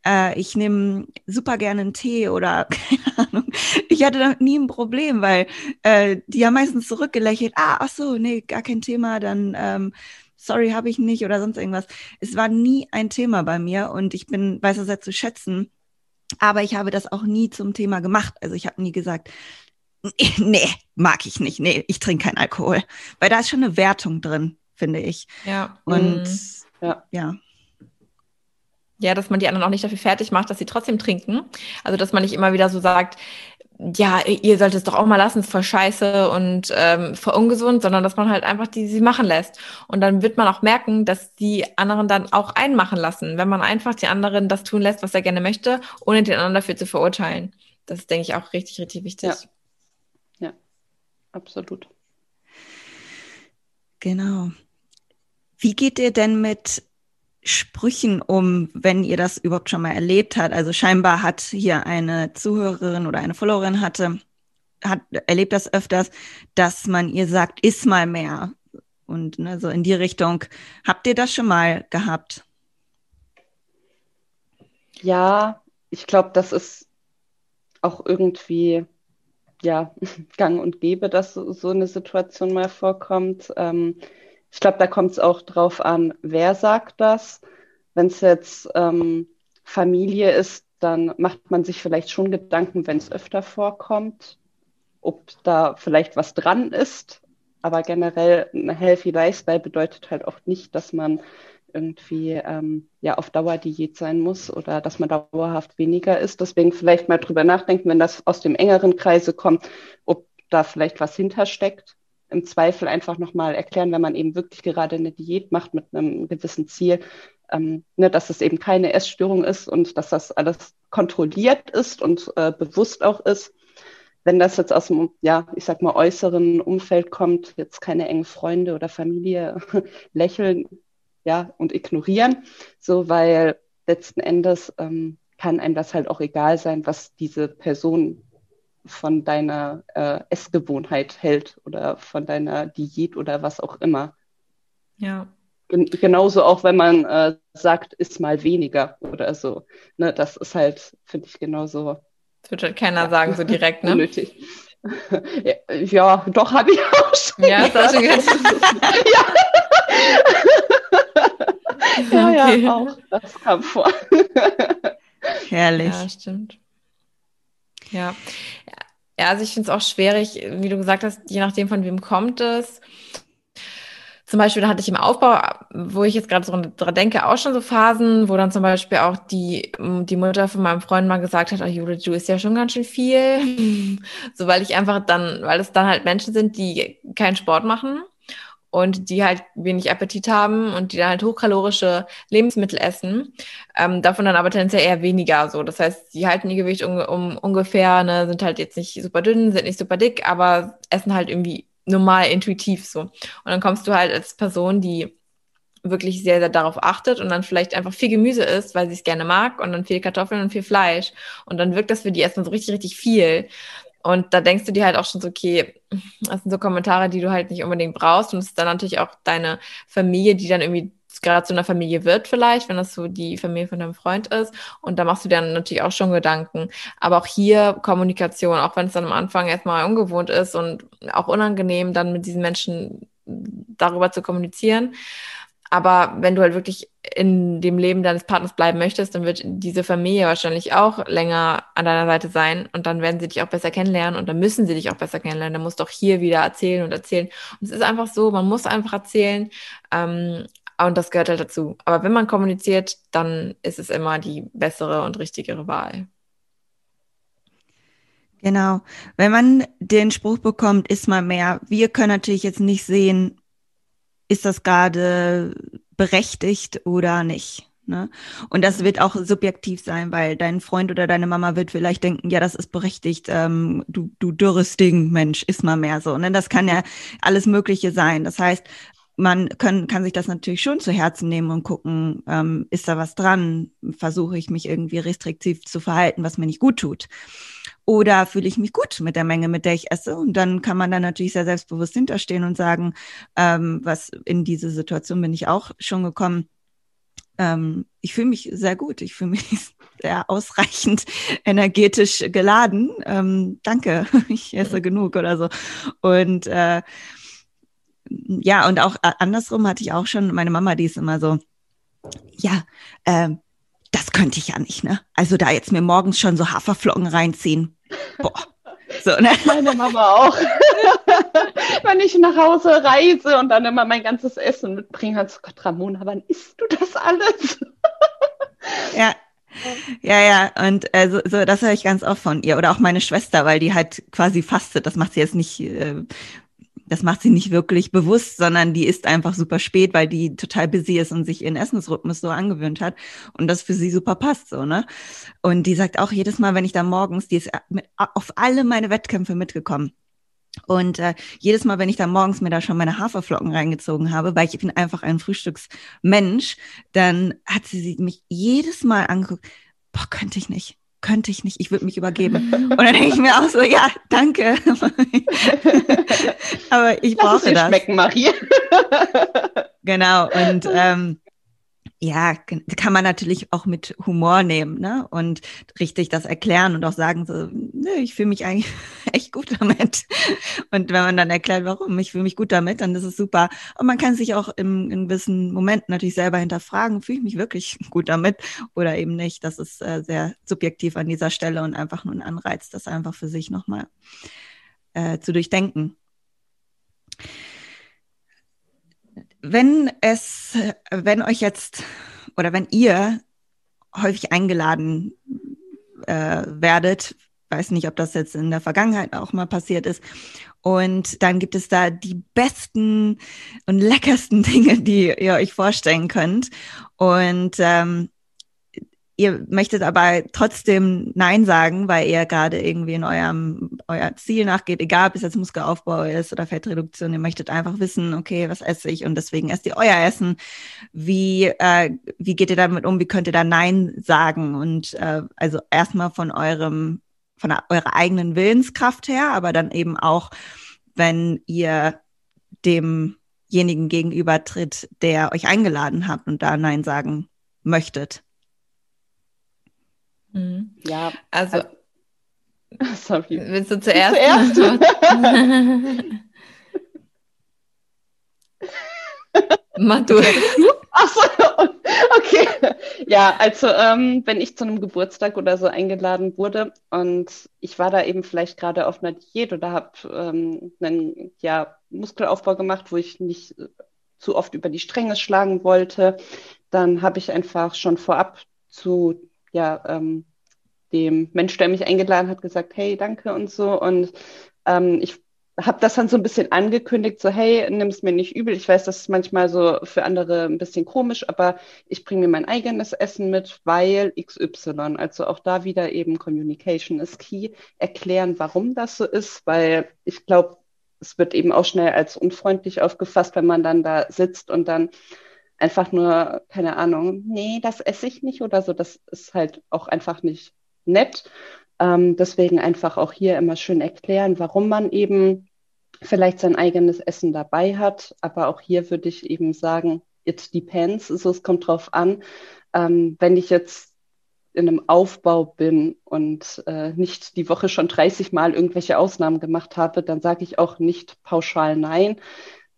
äh, ich nehme super gerne einen Tee oder [laughs] keine Ahnung. Ich hatte damit nie ein Problem, weil äh, die haben meistens zurückgelächelt, ah, ach so, nee, gar kein Thema, dann ähm, sorry, habe ich nicht oder sonst irgendwas. Es war nie ein Thema bei mir und ich bin, weiß das sehr zu schätzen. Aber ich habe das auch nie zum Thema gemacht. Also ich habe nie gesagt, [laughs] nee, mag ich nicht. Nee, ich trinke keinen Alkohol. Weil da ist schon eine Wertung drin, finde ich. Ja. Und mhm. ja. ja. Ja, dass man die anderen auch nicht dafür fertig macht, dass sie trotzdem trinken. Also, dass man nicht immer wieder so sagt, ja, ihr solltet es doch auch mal lassen, ist voll scheiße und ähm, voll ungesund, sondern dass man halt einfach die sie machen lässt. Und dann wird man auch merken, dass die anderen dann auch einmachen lassen, wenn man einfach die anderen das tun lässt, was er gerne möchte, ohne den anderen dafür zu verurteilen. Das ist, denke ich, auch richtig, richtig wichtig. Ja, ja absolut. Genau. Wie geht ihr denn mit Sprüchen um, wenn ihr das überhaupt schon mal erlebt habt? Also scheinbar hat hier eine Zuhörerin oder eine Followerin hatte, hat erlebt das öfters, dass man ihr sagt, iss mal mehr. Und ne, so in die Richtung. Habt ihr das schon mal gehabt? Ja, ich glaube, das ist auch irgendwie ja [laughs] gang und gäbe, dass so eine Situation mal vorkommt. Ähm, ich glaube, da kommt es auch drauf an, wer sagt das. Wenn es jetzt ähm, Familie ist, dann macht man sich vielleicht schon Gedanken, wenn es öfter vorkommt, ob da vielleicht was dran ist. Aber generell ein Healthy Lifestyle bedeutet halt auch nicht, dass man irgendwie ähm, ja auf Dauer Diät sein muss oder dass man dauerhaft weniger isst. Deswegen vielleicht mal drüber nachdenken, wenn das aus dem engeren Kreise kommt, ob da vielleicht was hintersteckt im Zweifel einfach nochmal erklären, wenn man eben wirklich gerade eine Diät macht mit einem gewissen Ziel, ähm, ne, dass es eben keine Essstörung ist und dass das alles kontrolliert ist und äh, bewusst auch ist. Wenn das jetzt aus dem, ja, ich sag mal, äußeren Umfeld kommt, jetzt keine engen Freunde oder Familie [laughs] lächeln, ja, und ignorieren, so, weil letzten Endes ähm, kann einem das halt auch egal sein, was diese Person von deiner äh, Essgewohnheit hält oder von deiner Diät oder was auch immer. Ja. Gen genauso auch, wenn man äh, sagt, isst mal weniger oder so. Ne, das ist halt, finde ich, genauso. Das wird halt keiner ja, sagen, so direkt, ne? Unnötig. ja, [laughs] ja, doch, habe ich auch schon. Ja, das hast du gehört. [laughs] [laughs] ja. ja, okay. ja, auch. Das kam vor. Herrlich. Ja, stimmt. Ja. Ja, also ich finde es auch schwierig, wie du gesagt hast, je nachdem, von wem kommt es. Zum Beispiel, hatte ich im Aufbau, wo ich jetzt gerade so dran denke, auch schon so Phasen, wo dann zum Beispiel auch die, die Mutter von meinem Freund mal gesagt hat, oh Judith, du isst ja schon ganz schön viel. [laughs] so, weil ich einfach dann, weil es dann halt Menschen sind, die keinen Sport machen und die halt wenig Appetit haben und die dann halt hochkalorische Lebensmittel essen, ähm, davon dann aber tendenziell eher weniger so. Das heißt, die halten ihr Gewicht um, um ungefähr, ne, sind halt jetzt nicht super dünn, sind nicht super dick, aber essen halt irgendwie normal intuitiv so. Und dann kommst du halt als Person, die wirklich sehr, sehr darauf achtet und dann vielleicht einfach viel Gemüse isst, weil sie es gerne mag und dann viel Kartoffeln und viel Fleisch. Und dann wirkt das für die erstmal so richtig, richtig viel. Und da denkst du dir halt auch schon so, okay, das sind so Kommentare, die du halt nicht unbedingt brauchst. Und es ist dann natürlich auch deine Familie, die dann irgendwie gerade zu einer Familie wird vielleicht, wenn das so die Familie von deinem Freund ist. Und da machst du dir dann natürlich auch schon Gedanken. Aber auch hier Kommunikation, auch wenn es dann am Anfang erstmal ungewohnt ist und auch unangenehm, dann mit diesen Menschen darüber zu kommunizieren. Aber wenn du halt wirklich in dem Leben deines Partners bleiben möchtest, dann wird diese Familie wahrscheinlich auch länger an deiner Seite sein und dann werden sie dich auch besser kennenlernen und dann müssen sie dich auch besser kennenlernen. Dann musst du auch hier wieder erzählen und erzählen. Und es ist einfach so, man muss einfach erzählen ähm, und das gehört halt dazu. Aber wenn man kommuniziert, dann ist es immer die bessere und richtigere Wahl. Genau. Wenn man den Spruch bekommt, ist mal mehr. Wir können natürlich jetzt nicht sehen, ist das gerade berechtigt oder nicht. Ne? Und das wird auch subjektiv sein, weil dein Freund oder deine Mama wird vielleicht denken, ja, das ist berechtigt, ähm, du, du dürres Ding, Mensch, ist mal mehr so. Ne? Das kann ja alles Mögliche sein. Das heißt, man können, kann sich das natürlich schon zu Herzen nehmen und gucken, ähm, ist da was dran? Versuche ich mich irgendwie restriktiv zu verhalten, was mir nicht gut tut? Oder fühle ich mich gut mit der Menge, mit der ich esse? Und dann kann man da natürlich sehr selbstbewusst hinterstehen und sagen, ähm, was in diese Situation bin ich auch schon gekommen. Ähm, ich fühle mich sehr gut. Ich fühle mich [laughs] sehr ausreichend [laughs] energetisch geladen. Ähm, danke, [laughs] ich esse genug oder so. Und äh, ja, und auch andersrum hatte ich auch schon, meine Mama, die ist immer so, ja, ähm, das könnte ich ja nicht, ne? Also da jetzt mir morgens schon so Haferflocken reinziehen. Boah. So, ne? [laughs] Meine Mama auch. [laughs] Wenn ich nach Hause reise und dann immer mein ganzes Essen mitbringe, hat so Gott, Ramona, wann isst du das alles? [laughs] ja, ja, ja, und äh, so, so das höre ich ganz oft von ihr. Oder auch meine Schwester, weil die halt quasi fastet. Das macht sie jetzt nicht äh, das macht sie nicht wirklich bewusst, sondern die isst einfach super spät, weil die total busy ist und sich ihren Essensrhythmus so angewöhnt hat und das für sie super passt, so, ne? Und die sagt auch jedes Mal, wenn ich da morgens, die ist mit, auf alle meine Wettkämpfe mitgekommen. Und äh, jedes Mal, wenn ich da morgens mir da schon meine Haferflocken reingezogen habe, weil ich bin einfach ein Frühstücksmensch, dann hat sie mich jedes Mal angeguckt, boah, könnte ich nicht könnte ich nicht, ich würde mich übergeben. [laughs] Und dann denke ich mir auch so, ja, danke. [laughs] Aber ich brauche Lass das. schmecken, Marie. [laughs] genau. Und ähm, ja, kann man natürlich auch mit Humor nehmen, ne? Und richtig das erklären und auch sagen so, nö, ich fühle mich eigentlich [laughs] echt gut damit. Und wenn man dann erklärt, warum, ich fühle mich gut damit, dann ist es super. Und man kann sich auch im, in gewissen Momenten natürlich selber hinterfragen, fühle ich mich wirklich [laughs] gut damit oder eben nicht. Das ist äh, sehr subjektiv an dieser Stelle und einfach nur ein Anreiz, das einfach für sich nochmal äh, zu durchdenken wenn es, wenn euch jetzt oder wenn ihr häufig eingeladen äh, werdet, weiß nicht, ob das jetzt in der Vergangenheit auch mal passiert ist, und dann gibt es da die besten und leckersten [laughs] Dinge, die ihr euch vorstellen könnt. Und ähm, ihr möchtet aber trotzdem Nein sagen, weil ihr gerade irgendwie in eurem euer Ziel nachgeht, egal ob es jetzt Muskelaufbau ist oder Fettreduktion, ihr möchtet einfach wissen, okay, was esse ich und deswegen esst ihr euer Essen. Wie, äh, wie geht ihr damit um? Wie könnt ihr da Nein sagen? Und äh, also erstmal von eurem, von eurer eigenen Willenskraft her, aber dann eben auch, wenn ihr demjenigen gegenüber tritt, der euch eingeladen hat und da Nein sagen möchtet. Mhm. Ja, also, also [laughs] sorry. Willst du zuerst? Zuerst. [laughs] [laughs] Mach du. Achso, okay. Ja, also ähm, wenn ich zu einem Geburtstag oder so eingeladen wurde und ich war da eben vielleicht gerade auf einer Diät oder habe ähm, einen ja, Muskelaufbau gemacht, wo ich nicht zu oft über die Stränge schlagen wollte, dann habe ich einfach schon vorab zu ja, ähm, dem Mensch, der mich eingeladen hat, gesagt, hey, danke und so. Und ähm, ich habe das dann so ein bisschen angekündigt, so hey, nimm es mir nicht übel. Ich weiß, das ist manchmal so für andere ein bisschen komisch, aber ich bringe mir mein eigenes Essen mit, weil XY. Also auch da wieder eben Communication ist key. Erklären, warum das so ist, weil ich glaube, es wird eben auch schnell als unfreundlich aufgefasst, wenn man dann da sitzt und dann einfach nur, keine Ahnung, nee, das esse ich nicht oder so. Das ist halt auch einfach nicht nett. Ähm, deswegen einfach auch hier immer schön erklären, warum man eben vielleicht sein eigenes Essen dabei hat. Aber auch hier würde ich eben sagen, it depends. Also es kommt drauf an. Ähm, wenn ich jetzt in einem Aufbau bin und äh, nicht die Woche schon 30 Mal irgendwelche Ausnahmen gemacht habe, dann sage ich auch nicht pauschal Nein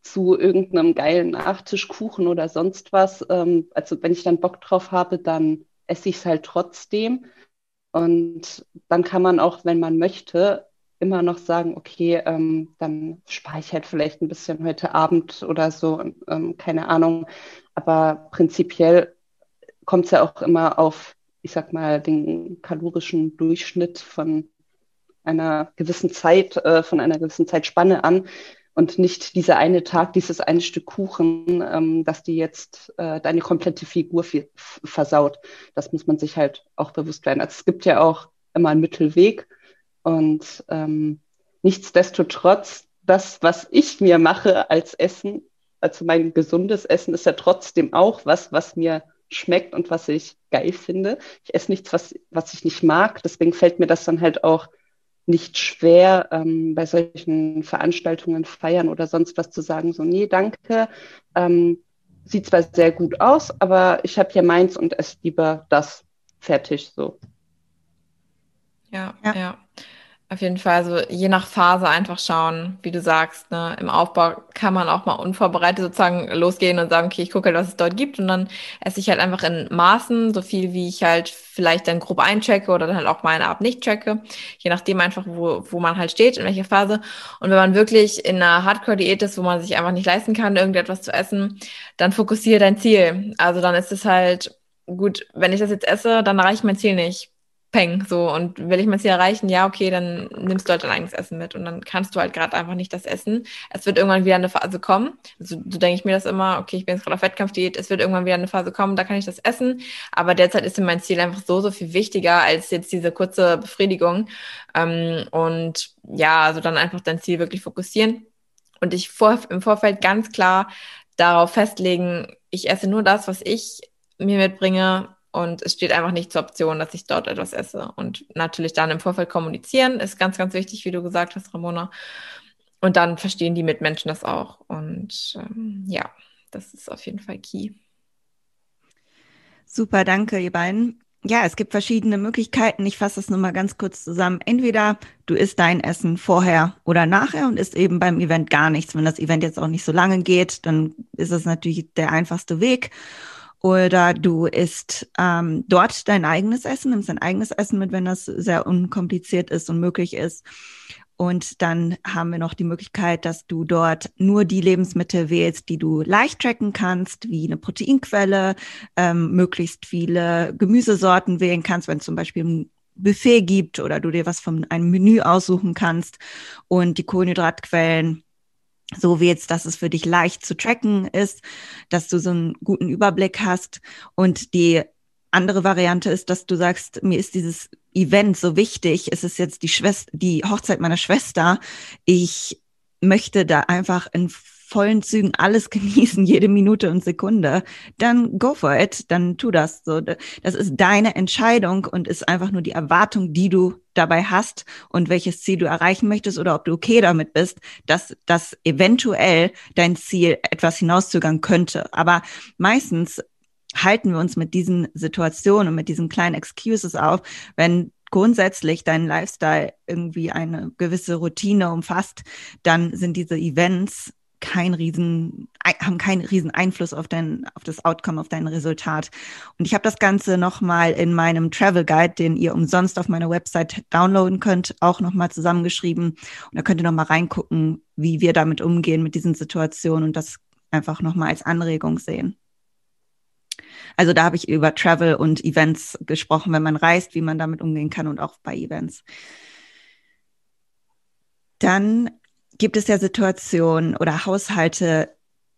zu irgendeinem geilen Nachtischkuchen oder sonst was. Ähm, also wenn ich dann Bock drauf habe, dann esse ich es halt trotzdem. Und dann kann man auch, wenn man möchte, immer noch sagen, okay, ähm, dann spare ich halt vielleicht ein bisschen heute Abend oder so, ähm, keine Ahnung. Aber prinzipiell kommt es ja auch immer auf, ich sag mal, den kalorischen Durchschnitt von einer gewissen Zeit, äh, von einer gewissen Zeitspanne an und nicht dieser eine Tag, dieses eine Stück Kuchen, ähm, dass die jetzt äh, deine komplette Figur versaut. Das muss man sich halt auch bewusst werden. Also es gibt ja auch immer einen Mittelweg und ähm, nichtsdestotrotz, das, was ich mir mache als Essen, also mein gesundes Essen, ist ja trotzdem auch was, was mir schmeckt und was ich geil finde. Ich esse nichts, was, was ich nicht mag. Deswegen fällt mir das dann halt auch nicht schwer, ähm, bei solchen Veranstaltungen, Feiern oder sonst was zu sagen, so, nee, danke. Ähm, sieht zwar sehr gut aus, aber ich habe hier meins und esse lieber das fertig so. Ja, ja, ja. Auf jeden Fall, also je nach Phase einfach schauen, wie du sagst. Ne? Im Aufbau kann man auch mal unvorbereitet sozusagen losgehen und sagen, okay, ich gucke halt, was es dort gibt und dann esse ich halt einfach in Maßen, so viel wie ich halt vielleicht dann grob einchecke oder dann halt auch meine Art nicht checke. Je nachdem einfach, wo, wo man halt steht, in welcher Phase. Und wenn man wirklich in einer Hardcore-Diät ist, wo man sich einfach nicht leisten kann, irgendetwas zu essen, dann fokussiere dein Ziel. Also dann ist es halt, gut, wenn ich das jetzt esse, dann erreiche ich mein Ziel nicht Peng, so. Und will ich mein Ziel erreichen, ja, okay, dann nimmst du halt dein eigenes Essen mit und dann kannst du halt gerade einfach nicht das essen. Es wird irgendwann wieder eine Phase kommen. Also, so denke ich mir das immer, okay, ich bin jetzt gerade auf Wettkampfdiät, es wird irgendwann wieder eine Phase kommen, da kann ich das essen. Aber derzeit ist mir mein Ziel einfach so, so viel wichtiger als jetzt diese kurze Befriedigung. Ähm, und ja, also dann einfach dein Ziel wirklich fokussieren. Und ich vor, im Vorfeld ganz klar darauf festlegen, ich esse nur das, was ich mir mitbringe, und es steht einfach nicht zur Option, dass ich dort etwas esse. Und natürlich dann im Vorfeld kommunizieren ist ganz, ganz wichtig, wie du gesagt hast, Ramona. Und dann verstehen die Mitmenschen das auch. Und ähm, ja, das ist auf jeden Fall key. Super, danke, ihr beiden. Ja, es gibt verschiedene Möglichkeiten. Ich fasse das nur mal ganz kurz zusammen. Entweder du isst dein Essen vorher oder nachher und isst eben beim Event gar nichts. Wenn das Event jetzt auch nicht so lange geht, dann ist es natürlich der einfachste Weg. Oder du isst ähm, dort dein eigenes Essen, nimmst dein eigenes Essen mit, wenn das sehr unkompliziert ist und möglich ist. Und dann haben wir noch die Möglichkeit, dass du dort nur die Lebensmittel wählst, die du leicht tracken kannst, wie eine Proteinquelle, ähm, möglichst viele Gemüsesorten wählen kannst, wenn es zum Beispiel ein Buffet gibt oder du dir was von einem Menü aussuchen kannst und die Kohlenhydratquellen so wie jetzt, dass es für dich leicht zu tracken ist, dass du so einen guten Überblick hast. Und die andere Variante ist, dass du sagst, mir ist dieses Event so wichtig, es ist jetzt die Schwester, die Hochzeit meiner Schwester. Ich möchte da einfach in vollen Zügen alles [laughs] genießen, jede Minute und Sekunde, dann go for it, dann tu das. So, das ist deine Entscheidung und ist einfach nur die Erwartung, die du dabei hast und welches Ziel du erreichen möchtest oder ob du okay damit bist, dass das eventuell dein Ziel etwas hinauszögern könnte. Aber meistens halten wir uns mit diesen Situationen und mit diesen kleinen Excuses auf, wenn grundsätzlich dein Lifestyle irgendwie eine gewisse Routine umfasst, dann sind diese Events kein riesen, haben keinen riesen Einfluss auf dein, auf das Outcome, auf dein Resultat. Und ich habe das Ganze nochmal in meinem Travel Guide, den ihr umsonst auf meiner Website downloaden könnt, auch nochmal zusammengeschrieben. Und da könnt ihr nochmal reingucken, wie wir damit umgehen mit diesen Situationen und das einfach nochmal als Anregung sehen. Also da habe ich über Travel und Events gesprochen, wenn man reist, wie man damit umgehen kann und auch bei Events. Dann gibt es ja Situationen oder Haushalte,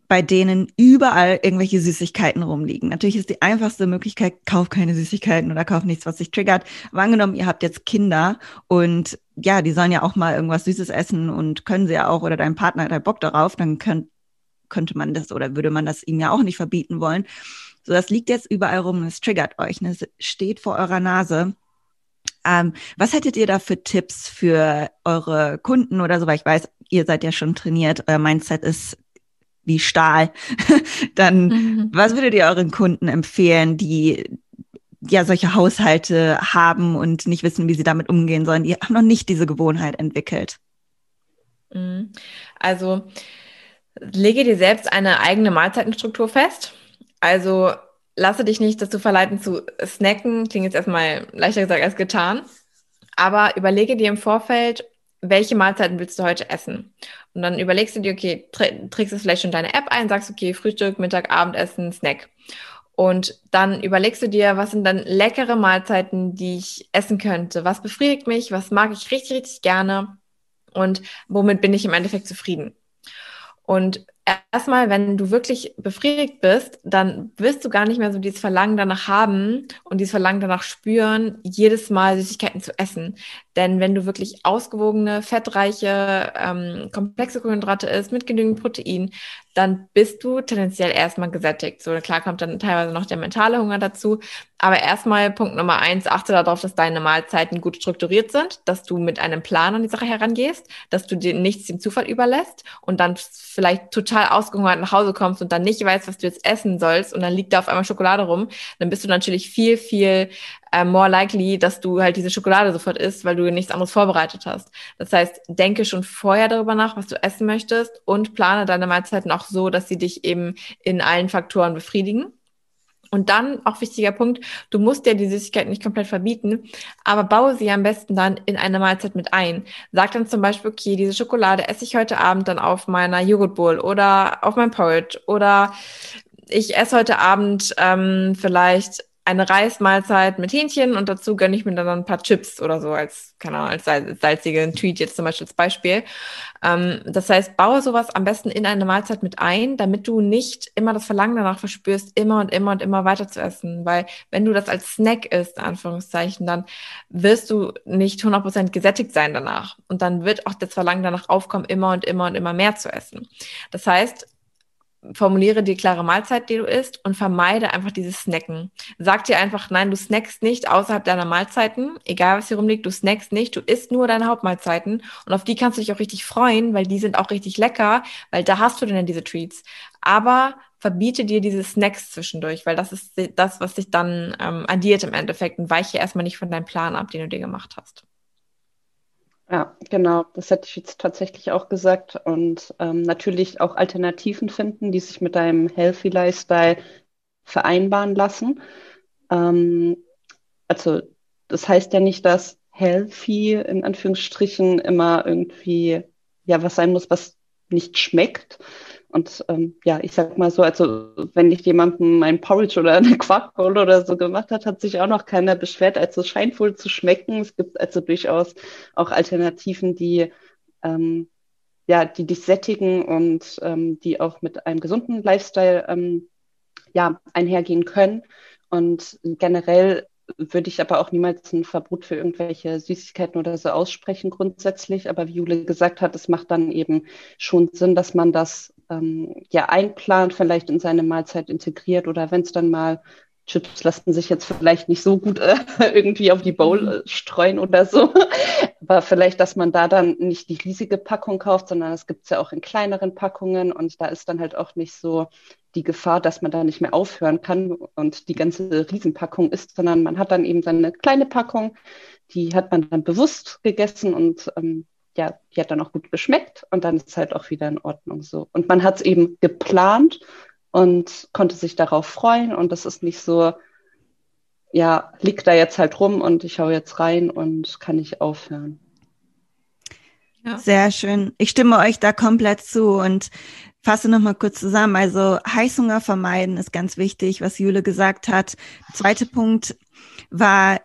bei denen überall irgendwelche Süßigkeiten rumliegen. Natürlich ist die einfachste Möglichkeit, kauf keine Süßigkeiten oder kauf nichts, was sich triggert. Aber angenommen, ihr habt jetzt Kinder und ja, die sollen ja auch mal irgendwas Süßes essen und können sie ja auch oder dein Partner hat Bock darauf, dann könnt, könnte man das oder würde man das ihnen ja auch nicht verbieten wollen. So, das liegt jetzt überall rum und es triggert euch. Ne? Es steht vor eurer Nase. Ähm, was hättet ihr da für Tipps für eure Kunden oder so? Weil ich weiß, ihr seid ja schon trainiert, euer Mindset ist wie Stahl. [laughs] Dann, mhm. was würdet ihr euren Kunden empfehlen, die ja solche Haushalte haben und nicht wissen, wie sie damit umgehen sollen? Die haben noch nicht diese Gewohnheit entwickelt. Mhm. Also lege dir selbst eine eigene Mahlzeitenstruktur fest. Also lasse dich nicht dazu verleiten zu snacken. Klingt jetzt erstmal leichter gesagt als getan. Aber überlege dir im Vorfeld, welche Mahlzeiten willst du heute essen? Und dann überlegst du dir, okay, trägst du vielleicht schon deine App ein, sagst, okay, Frühstück, Mittag, Abendessen, Snack. Und dann überlegst du dir, was sind dann leckere Mahlzeiten, die ich essen könnte? Was befriedigt mich? Was mag ich richtig, richtig gerne? Und womit bin ich im Endeffekt zufrieden? Und erstmal, wenn du wirklich befriedigt bist, dann wirst du gar nicht mehr so dieses Verlangen danach haben und dieses Verlangen danach spüren, jedes Mal Süßigkeiten zu essen. Denn wenn du wirklich ausgewogene, fettreiche, ähm, komplexe Kohlenhydrate isst mit genügend Protein, dann bist du tendenziell erstmal gesättigt. So klar kommt dann teilweise noch der mentale Hunger dazu. Aber erstmal Punkt Nummer eins, achte darauf, dass deine Mahlzeiten gut strukturiert sind, dass du mit einem Plan an die Sache herangehst, dass du dir nichts dem Zufall überlässt und dann vielleicht total ausgehungert nach Hause kommst und dann nicht weißt, was du jetzt essen sollst und dann liegt da auf einmal Schokolade rum, dann bist du natürlich viel, viel äh, more likely, dass du halt diese Schokolade sofort isst, weil du nichts anderes vorbereitet hast. Das heißt, denke schon vorher darüber nach, was du essen möchtest und plane deine Mahlzeiten auch so, dass sie dich eben in allen Faktoren befriedigen. Und dann, auch wichtiger Punkt, du musst dir die Süßigkeiten nicht komplett verbieten, aber baue sie am besten dann in eine Mahlzeit mit ein. Sag dann zum Beispiel, okay, diese Schokolade esse ich heute Abend dann auf meiner Joghurtbowl oder auf meinem Porridge oder ich esse heute Abend ähm, vielleicht eine Reismahlzeit mit Hähnchen und dazu gönne ich mir dann ein paar Chips oder so als, keine Ahnung, als salzigen Tweet jetzt zum Beispiel als Beispiel. Ähm, das heißt, baue sowas am besten in eine Mahlzeit mit ein, damit du nicht immer das Verlangen danach verspürst, immer und immer und immer weiter zu essen. Weil wenn du das als Snack isst, in Anführungszeichen, dann wirst du nicht 100% gesättigt sein danach. Und dann wird auch das Verlangen danach aufkommen, immer und immer und immer mehr zu essen. Das heißt, formuliere die klare Mahlzeit, die du isst und vermeide einfach dieses Snacken. Sag dir einfach, nein, du snackst nicht außerhalb deiner Mahlzeiten, egal was hier rumliegt, du snackst nicht, du isst nur deine Hauptmahlzeiten und auf die kannst du dich auch richtig freuen, weil die sind auch richtig lecker, weil da hast du dann diese Treats. Aber verbiete dir diese Snacks zwischendurch, weil das ist das, was dich dann ähm, addiert im Endeffekt und weiche erstmal nicht von deinem Plan ab, den du dir gemacht hast. Ja, genau. Das hätte ich jetzt tatsächlich auch gesagt. Und ähm, natürlich auch Alternativen finden, die sich mit deinem Healthy Lifestyle vereinbaren lassen. Ähm, also das heißt ja nicht, dass healthy in Anführungsstrichen immer irgendwie ja was sein muss, was nicht schmeckt, und ähm, ja, ich sag mal so, also wenn nicht jemandem ein Porridge oder eine Quarkbowl oder so gemacht hat, hat sich auch noch keiner beschwert. Also es scheint wohl zu schmecken. Es gibt also durchaus auch Alternativen, die ähm, ja, die dich sättigen und ähm, die auch mit einem gesunden Lifestyle ähm, ja, einhergehen können. Und generell würde ich aber auch niemals ein Verbot für irgendwelche Süßigkeiten oder so aussprechen grundsätzlich. Aber wie Jule gesagt hat, es macht dann eben schon Sinn, dass man das ähm, ja einplant, vielleicht in seine Mahlzeit integriert oder wenn es dann mal Chips lassen sich jetzt vielleicht nicht so gut äh, [laughs] irgendwie auf die Bowl mhm. äh, streuen oder so. [laughs] Aber vielleicht, dass man da dann nicht die riesige Packung kauft, sondern es gibt es ja auch in kleineren Packungen und da ist dann halt auch nicht so die Gefahr, dass man da nicht mehr aufhören kann und die ganze Riesenpackung isst, sondern man hat dann eben seine kleine Packung, die hat man dann bewusst gegessen und ähm, ja, die hat dann auch gut geschmeckt und dann ist es halt auch wieder in Ordnung so. Und man hat es eben geplant und konnte sich darauf freuen und das ist nicht so, ja, liegt da jetzt halt rum und ich hau jetzt rein und kann nicht aufhören. Ja. Sehr schön. Ich stimme euch da komplett zu und fasse nochmal kurz zusammen. Also Heißhunger vermeiden ist ganz wichtig, was Jule gesagt hat. Zweiter Punkt war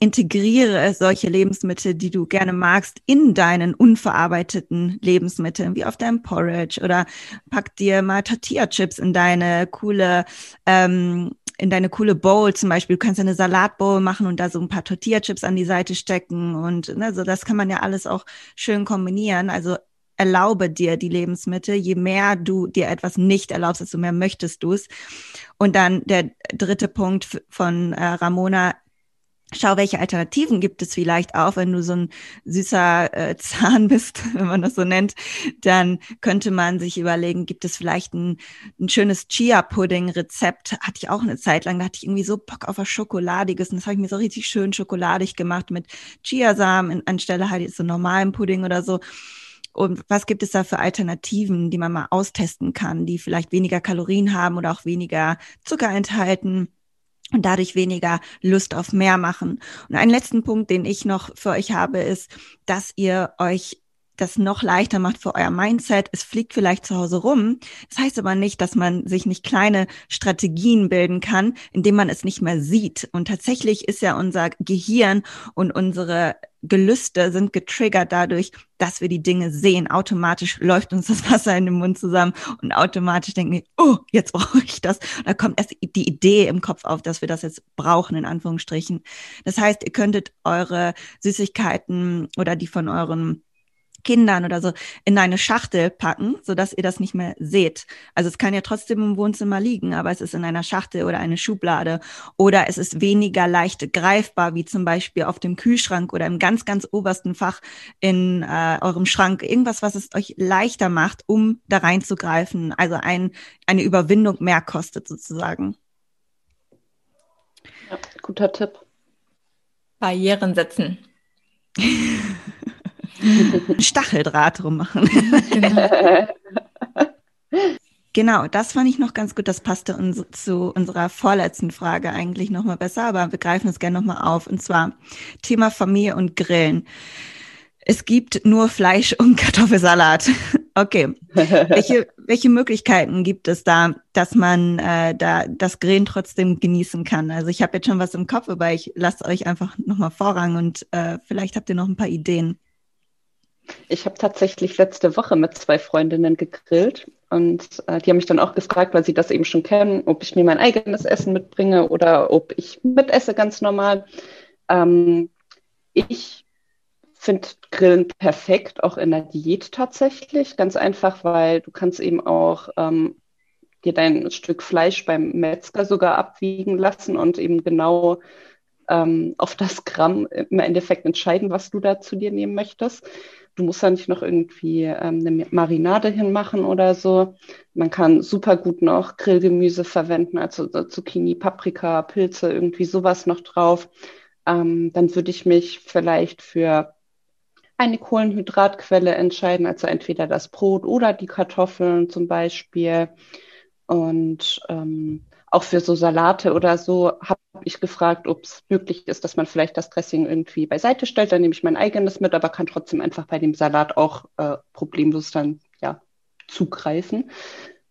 integriere solche Lebensmittel, die du gerne magst, in deinen unverarbeiteten Lebensmitteln, wie auf deinem Porridge oder pack dir mal Tortilla-Chips in deine coole ähm, in deine coole Bowl zum Beispiel. Du kannst eine Salatbowl machen und da so ein paar Tortilla-Chips an die Seite stecken und ne, so das kann man ja alles auch schön kombinieren. Also erlaube dir die Lebensmittel. Je mehr du dir etwas nicht erlaubst, desto mehr möchtest du es. Und dann der dritte Punkt von äh, Ramona, Schau, welche Alternativen gibt es vielleicht auch, wenn du so ein süßer äh, [laughs] Zahn bist, wenn man das so nennt, dann könnte man sich überlegen, gibt es vielleicht ein, ein schönes Chia-Pudding-Rezept? Hatte ich auch eine Zeit lang, da hatte ich irgendwie so Bock auf was Schokoladiges und das habe ich mir so richtig schön schokoladig gemacht mit Chiasamen anstelle halt so normalen Pudding oder so. Und was gibt es da für Alternativen, die man mal austesten kann, die vielleicht weniger Kalorien haben oder auch weniger Zucker enthalten? Und dadurch weniger Lust auf mehr machen. Und einen letzten Punkt, den ich noch für euch habe, ist, dass ihr euch das noch leichter macht für euer Mindset. Es fliegt vielleicht zu Hause rum. Das heißt aber nicht, dass man sich nicht kleine Strategien bilden kann, indem man es nicht mehr sieht. Und tatsächlich ist ja unser Gehirn und unsere Gelüste sind getriggert dadurch, dass wir die Dinge sehen. Automatisch läuft uns das Wasser in den Mund zusammen und automatisch denken wir, oh, jetzt brauche ich das. Da kommt erst die Idee im Kopf auf, dass wir das jetzt brauchen, in Anführungsstrichen. Das heißt, ihr könntet eure Süßigkeiten oder die von euren Kindern oder so in eine Schachtel packen, so dass ihr das nicht mehr seht. Also es kann ja trotzdem im Wohnzimmer liegen, aber es ist in einer Schachtel oder eine Schublade oder es ist weniger leicht greifbar, wie zum Beispiel auf dem Kühlschrank oder im ganz, ganz obersten Fach in äh, eurem Schrank. Irgendwas, was es euch leichter macht, um da reinzugreifen. Also ein, eine Überwindung mehr kostet sozusagen. Ja, guter Tipp. Barrieren setzen. [laughs] Stacheldraht rummachen. Genau. [laughs] genau, das fand ich noch ganz gut. Das passte uns, zu unserer vorletzten Frage eigentlich nochmal besser, aber wir greifen es gerne nochmal auf. Und zwar Thema Familie und Grillen. Es gibt nur Fleisch und Kartoffelsalat. [laughs] Okay. welche, welche Möglichkeiten gibt es da, dass man äh, da das Grillen trotzdem genießen kann? Also ich habe jetzt schon was im Kopf, aber ich lasse euch einfach nochmal Vorrang und äh, vielleicht habt ihr noch ein paar Ideen. Ich habe tatsächlich letzte Woche mit zwei Freundinnen gegrillt und äh, die haben mich dann auch gefragt, weil sie das eben schon kennen, ob ich mir mein eigenes Essen mitbringe oder ob ich mitesse ganz normal. Ähm, ich finde Grillen perfekt, auch in der Diät tatsächlich. Ganz einfach, weil du kannst eben auch ähm, dir dein Stück Fleisch beim Metzger sogar abwiegen lassen und eben genau ähm, auf das Gramm im Endeffekt entscheiden, was du da zu dir nehmen möchtest. Du musst da nicht noch irgendwie ähm, eine Marinade hinmachen oder so. Man kann super gut noch Grillgemüse verwenden, also Zucchini, Paprika, Pilze, irgendwie sowas noch drauf. Ähm, dann würde ich mich vielleicht für eine Kohlenhydratquelle entscheiden, also entweder das Brot oder die Kartoffeln zum Beispiel. Und ähm, auch für so Salate oder so habe ich gefragt, ob es möglich ist, dass man vielleicht das Dressing irgendwie beiseite stellt. Dann nehme ich mein eigenes mit, aber kann trotzdem einfach bei dem Salat auch äh, problemlos dann ja zugreifen.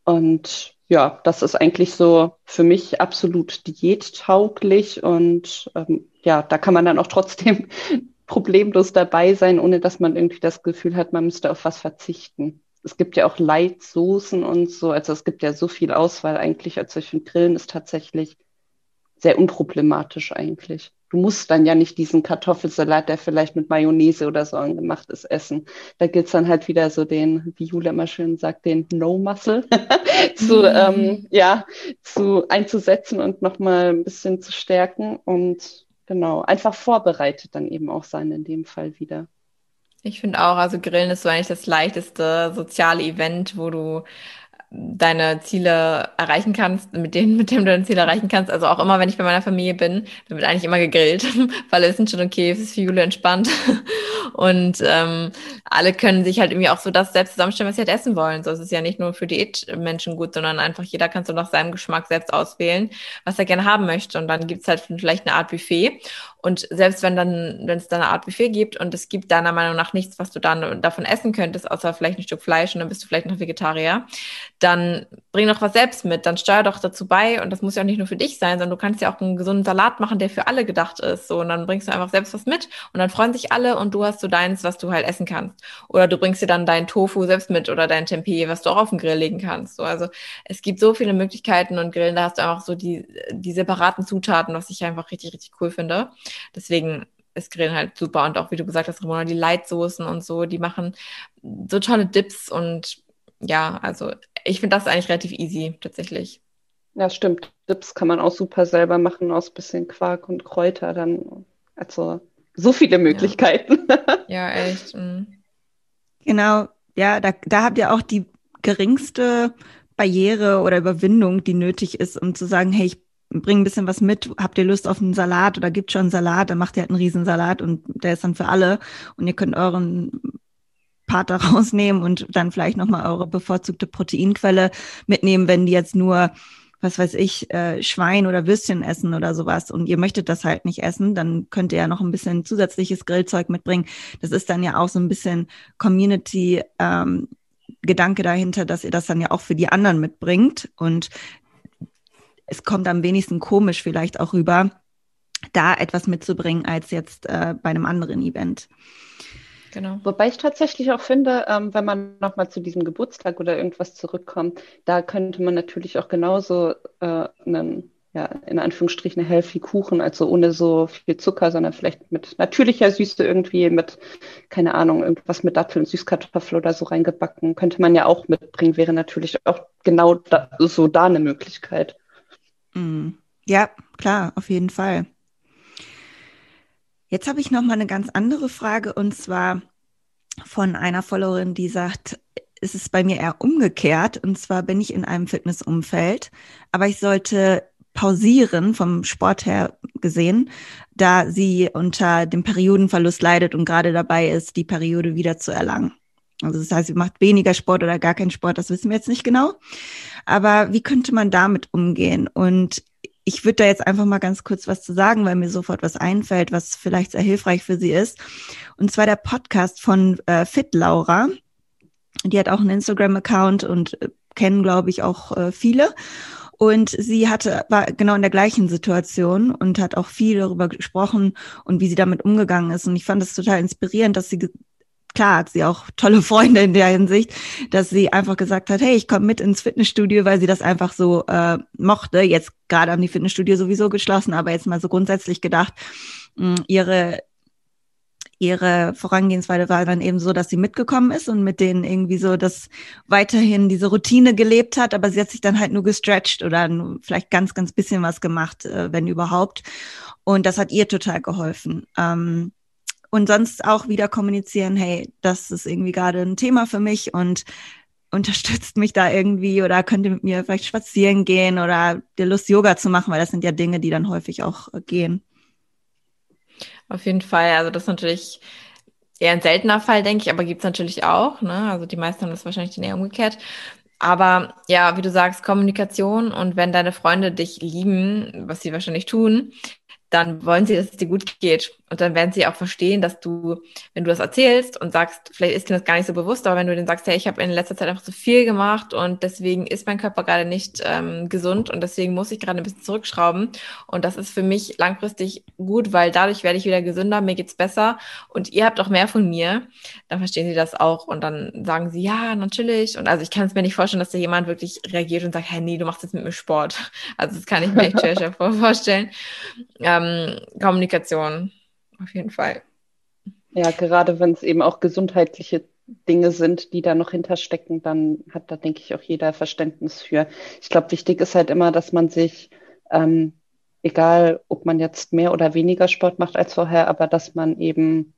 Und ja, das ist eigentlich so für mich absolut diättauglich und ähm, ja, da kann man dann auch trotzdem [laughs] problemlos dabei sein, ohne dass man irgendwie das Gefühl hat, man müsste auf was verzichten. Es gibt ja auch Leitsoßen und so, also es gibt ja so viel Auswahl eigentlich. Also ich finde, Grillen ist tatsächlich sehr unproblematisch eigentlich. Du musst dann ja nicht diesen Kartoffelsalat, der vielleicht mit Mayonnaise oder so angemacht ist, essen. Da gibt's dann halt wieder so den, wie Jule immer schön sagt, den No-Muscle [laughs] zu, mhm. ähm, ja, zu einzusetzen und nochmal ein bisschen zu stärken. Und Genau, einfach vorbereitet dann eben auch sein in dem Fall wieder. Ich finde auch, also Grillen ist so eigentlich das leichteste soziale Event, wo du deine Ziele erreichen kannst, mit denen, [laughs] mit dem du deine Ziele erreichen kannst. Also auch immer, wenn ich bei meiner Familie bin, dann wird eigentlich immer gegrillt, [laughs] weil es sind schon okay, es ist für Jule entspannt. [laughs] Und ähm, alle können sich halt irgendwie auch so das selbst zusammenstellen, was sie halt essen wollen. So es ist ja nicht nur für Diätmenschen gut, sondern einfach jeder kann so nach seinem Geschmack selbst auswählen, was er gerne haben möchte. Und dann gibt's halt vielleicht eine Art Buffet. Und selbst wenn dann, wenn es da eine Art Buffet gibt und es gibt deiner Meinung nach nichts, was du dann davon essen könntest, außer vielleicht ein Stück Fleisch und dann bist du vielleicht noch Vegetarier, dann bring doch was selbst mit, dann steuer doch dazu bei und das muss ja auch nicht nur für dich sein, sondern du kannst ja auch einen gesunden Salat machen, der für alle gedacht ist. So, und dann bringst du einfach selbst was mit und dann freuen sich alle und du hast so deins, was du halt essen kannst. Oder du bringst dir dann dein Tofu selbst mit oder dein Tempeh, was du auch auf den Grill legen kannst. So, also es gibt so viele Möglichkeiten und Grillen, da hast du einfach so die, die separaten Zutaten, was ich einfach richtig, richtig cool finde. Deswegen ist Grillen halt super. Und auch, wie du gesagt hast, Ramona, die Leitsoßen und so, die machen so tolle Dips und ja, also ich finde das eigentlich relativ easy, tatsächlich. Ja, stimmt. Dips kann man auch super selber machen aus bisschen Quark und Kräuter dann. Also so viele Möglichkeiten. Ja, [laughs] ja echt. Mhm. Genau, ja, da, da habt ihr auch die geringste Barriere oder Überwindung, die nötig ist, um zu sagen, hey, ich bring ein bisschen was mit, habt ihr Lust auf einen Salat oder gibt schon einen Salat, dann macht ihr halt einen Riesensalat und der ist dann für alle. Und ihr könnt euren Part da [laughs] rausnehmen und dann vielleicht nochmal eure bevorzugte Proteinquelle mitnehmen, wenn die jetzt nur was weiß ich, äh, Schwein oder Würstchen essen oder sowas. Und ihr möchtet das halt nicht essen, dann könnt ihr ja noch ein bisschen zusätzliches Grillzeug mitbringen. Das ist dann ja auch so ein bisschen Community ähm, Gedanke dahinter, dass ihr das dann ja auch für die anderen mitbringt. Und es kommt am wenigsten komisch vielleicht auch rüber, da etwas mitzubringen als jetzt äh, bei einem anderen Event. Genau. Wobei ich tatsächlich auch finde, ähm, wenn man nochmal zu diesem Geburtstag oder irgendwas zurückkommt, da könnte man natürlich auch genauso äh, einen ja, in Anführungsstrichen healthy Kuchen, also ohne so viel Zucker, sondern vielleicht mit natürlicher Süße irgendwie, mit, keine Ahnung, irgendwas mit Datteln, Süßkartoffel oder so reingebacken, könnte man ja auch mitbringen, wäre natürlich auch genau da, so da eine Möglichkeit. Mm. Ja, klar, auf jeden Fall. Jetzt habe ich noch mal eine ganz andere Frage und zwar von einer Followerin, die sagt, es ist bei mir eher umgekehrt. Und zwar bin ich in einem Fitnessumfeld, aber ich sollte pausieren vom Sport her gesehen, da sie unter dem Periodenverlust leidet und gerade dabei ist, die Periode wieder zu erlangen. Also das heißt, sie macht weniger Sport oder gar keinen Sport, das wissen wir jetzt nicht genau. Aber wie könnte man damit umgehen? Und ich würde da jetzt einfach mal ganz kurz was zu sagen, weil mir sofort was einfällt, was vielleicht sehr hilfreich für sie ist. Und zwar der Podcast von äh, Fit Laura. Die hat auch einen Instagram-Account und äh, kennen, glaube ich, auch äh, viele. Und sie hatte, war genau in der gleichen Situation und hat auch viel darüber gesprochen und wie sie damit umgegangen ist. Und ich fand es total inspirierend, dass sie, klar hat sie auch tolle Freunde in der Hinsicht, dass sie einfach gesagt hat, hey, ich komme mit ins Fitnessstudio, weil sie das einfach so äh, mochte. Jetzt gerade haben die Fitnessstudio sowieso geschlossen, aber jetzt mal so grundsätzlich gedacht, mh, ihre ihre Vorangehensweise war dann eben so, dass sie mitgekommen ist und mit denen irgendwie so das weiterhin diese Routine gelebt hat, aber sie hat sich dann halt nur gestretched oder vielleicht ganz, ganz bisschen was gemacht, äh, wenn überhaupt. Und das hat ihr total geholfen. Ähm, und sonst auch wieder kommunizieren, hey, das ist irgendwie gerade ein Thema für mich und unterstützt mich da irgendwie oder könnt ihr mit mir vielleicht spazieren gehen oder dir Lust, Yoga zu machen, weil das sind ja Dinge, die dann häufig auch äh, gehen. Auf jeden Fall. Also das ist natürlich eher ein seltener Fall, denke ich, aber gibt es natürlich auch. Ne? Also die meisten haben das wahrscheinlich eher umgekehrt. Aber ja, wie du sagst, Kommunikation und wenn deine Freunde dich lieben, was sie wahrscheinlich tun, dann wollen sie, dass es dir gut geht. Und dann werden sie auch verstehen, dass du, wenn du das erzählst und sagst, vielleicht ist dir das gar nicht so bewusst, aber wenn du denen sagst, hey, ich habe in letzter Zeit einfach zu viel gemacht und deswegen ist mein Körper gerade nicht ähm, gesund und deswegen muss ich gerade ein bisschen zurückschrauben. Und das ist für mich langfristig gut, weil dadurch werde ich wieder gesünder, mir geht's besser und ihr habt auch mehr von mir, dann verstehen sie das auch und dann sagen sie, ja, natürlich. Und also ich kann es mir nicht vorstellen, dass da jemand wirklich reagiert und sagt, hey, nee, du machst jetzt mit mir Sport. [laughs] Also das kann ich mir echt schwer vorstellen. Ähm, Kommunikation auf jeden Fall. Ja, gerade wenn es eben auch gesundheitliche Dinge sind, die da noch hinterstecken, dann hat da, denke ich, auch jeder Verständnis für. Ich glaube, wichtig ist halt immer, dass man sich, ähm, egal ob man jetzt mehr oder weniger Sport macht als vorher, aber dass man eben,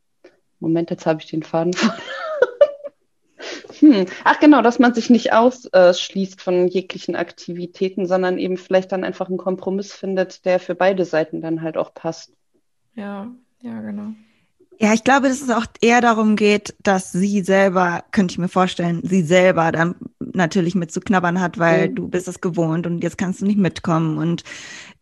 Moment, jetzt habe ich den Faden [laughs] hm. Ach genau, dass man sich nicht ausschließt von jeglichen Aktivitäten, sondern eben vielleicht dann einfach einen Kompromiss findet, der für beide Seiten dann halt auch passt. Ja, ja, genau. Ja, ich glaube, dass es auch eher darum geht, dass sie selber, könnte ich mir vorstellen, sie selber dann natürlich mit zu knabbern hat, weil mhm. du bist es gewohnt und jetzt kannst du nicht mitkommen und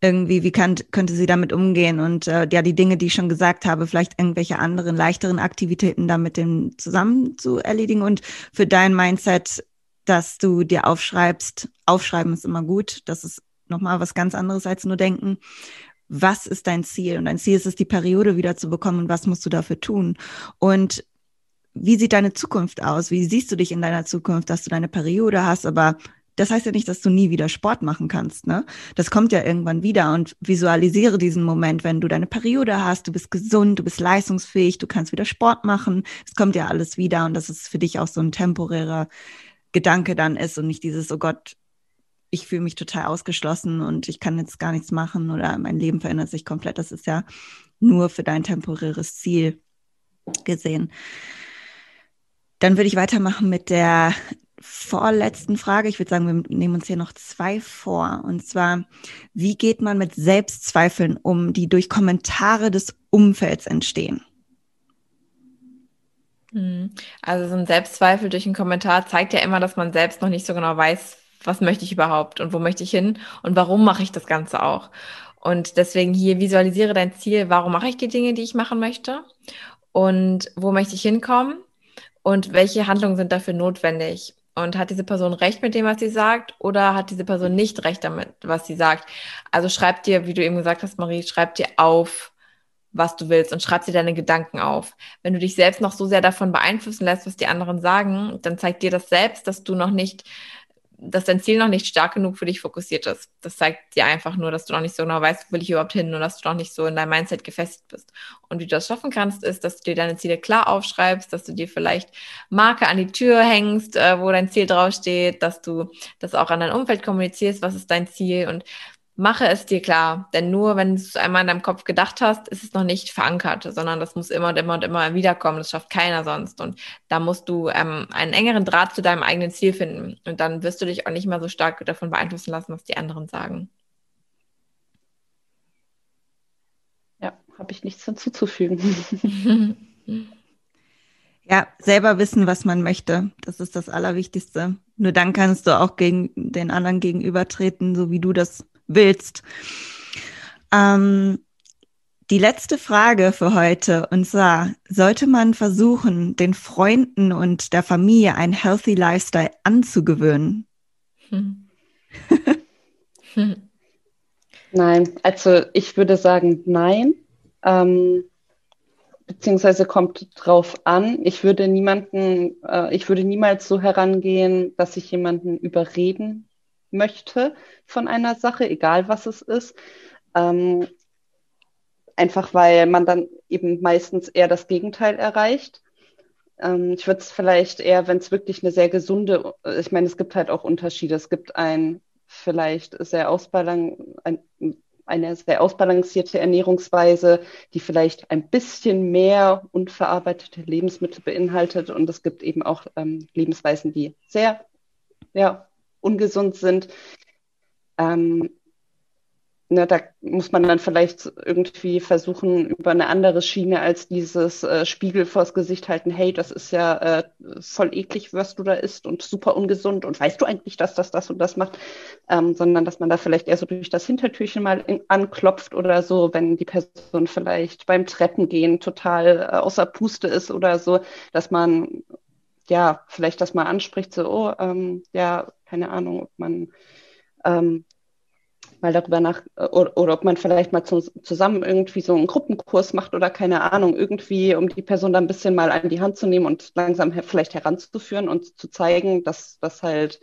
irgendwie, wie kann, könnte sie damit umgehen und äh, ja, die Dinge, die ich schon gesagt habe, vielleicht irgendwelche anderen, leichteren Aktivitäten da mit dem zusammen zu erledigen und für dein Mindset, dass du dir aufschreibst, aufschreiben ist immer gut, das ist nochmal was ganz anderes als nur denken was ist dein Ziel? Und dein Ziel ist es, die Periode wieder zu bekommen und was musst du dafür tun? Und wie sieht deine Zukunft aus? Wie siehst du dich in deiner Zukunft, dass du deine Periode hast? Aber das heißt ja nicht, dass du nie wieder Sport machen kannst, ne? Das kommt ja irgendwann wieder und visualisiere diesen Moment, wenn du deine Periode hast, du bist gesund, du bist leistungsfähig, du kannst wieder Sport machen. Es kommt ja alles wieder und dass es für dich auch so ein temporärer Gedanke dann ist und nicht dieses, oh Gott, ich fühle mich total ausgeschlossen und ich kann jetzt gar nichts machen oder mein Leben verändert sich komplett. Das ist ja nur für dein temporäres Ziel gesehen. Dann würde ich weitermachen mit der vorletzten Frage. Ich würde sagen, wir nehmen uns hier noch zwei vor. Und zwar, wie geht man mit Selbstzweifeln um, die durch Kommentare des Umfelds entstehen? Hm. Also so ein Selbstzweifel durch einen Kommentar zeigt ja immer, dass man selbst noch nicht so genau weiß, was möchte ich überhaupt und wo möchte ich hin und warum mache ich das Ganze auch. Und deswegen hier visualisiere dein Ziel, warum mache ich die Dinge, die ich machen möchte und wo möchte ich hinkommen und welche Handlungen sind dafür notwendig. Und hat diese Person recht mit dem, was sie sagt, oder hat diese Person nicht recht damit, was sie sagt? Also schreib dir, wie du eben gesagt hast, Marie, schreib dir auf, was du willst und schreib dir deine Gedanken auf. Wenn du dich selbst noch so sehr davon beeinflussen lässt, was die anderen sagen, dann zeigt dir das selbst, dass du noch nicht dass dein Ziel noch nicht stark genug für dich fokussiert ist. Das zeigt dir einfach nur, dass du noch nicht so genau weißt, wo will ich überhaupt hin und dass du noch nicht so in deinem Mindset gefestigt bist. Und wie du das schaffen kannst, ist, dass du dir deine Ziele klar aufschreibst, dass du dir vielleicht Marke an die Tür hängst, äh, wo dein Ziel draufsteht, dass du das auch an dein Umfeld kommunizierst, was ist dein Ziel und mache es dir klar. Denn nur wenn du es einmal in deinem Kopf gedacht hast, ist es noch nicht verankert, sondern das muss immer und immer und immer wiederkommen. Das schafft keiner sonst. Und da musst du ähm, einen engeren Draht zu deinem eigenen Ziel finden. Und dann wirst du dich auch nicht mehr so stark davon beeinflussen lassen, was die anderen sagen. Ja, habe ich nichts hinzuzufügen. [laughs] Ja, selber wissen, was man möchte. Das ist das Allerwichtigste. Nur dann kannst du auch gegen den anderen gegenübertreten, so wie du das willst. Ähm, die letzte Frage für heute, und zwar, sollte man versuchen, den Freunden und der Familie ein Healthy Lifestyle anzugewöhnen? Hm. Nein, also ich würde sagen nein, ähm, beziehungsweise kommt drauf an. Ich würde niemanden, äh, ich würde niemals so herangehen, dass ich jemanden überreden möchte von einer Sache, egal was es ist. Ähm, einfach weil man dann eben meistens eher das Gegenteil erreicht. Ähm, ich würde es vielleicht eher, wenn es wirklich eine sehr gesunde, ich meine, es gibt halt auch Unterschiede. Es gibt ein vielleicht sehr ausbalan ein, eine sehr ausbalancierte Ernährungsweise, die vielleicht ein bisschen mehr unverarbeitete Lebensmittel beinhaltet. Und es gibt eben auch ähm, Lebensweisen, die sehr ja, ungesund sind. Ähm, ne, da muss man dann vielleicht irgendwie versuchen, über eine andere Schiene als dieses äh, Spiegel vors Gesicht halten, hey, das ist ja äh, voll eklig, was du da isst und super ungesund und weißt du eigentlich, dass das das und das macht, ähm, sondern dass man da vielleicht eher so durch das Hintertürchen mal in, anklopft oder so, wenn die Person vielleicht beim Treppengehen total äh, außer Puste ist oder so, dass man ja, vielleicht das mal anspricht, so, oh, ähm, ja, keine Ahnung, ob man ähm, mal darüber nach, oder, oder, ob man vielleicht mal zu, zusammen irgendwie so einen Gruppenkurs macht oder keine Ahnung, irgendwie, um die Person dann ein bisschen mal an die Hand zu nehmen und langsam vielleicht heranzuführen und zu zeigen, dass das halt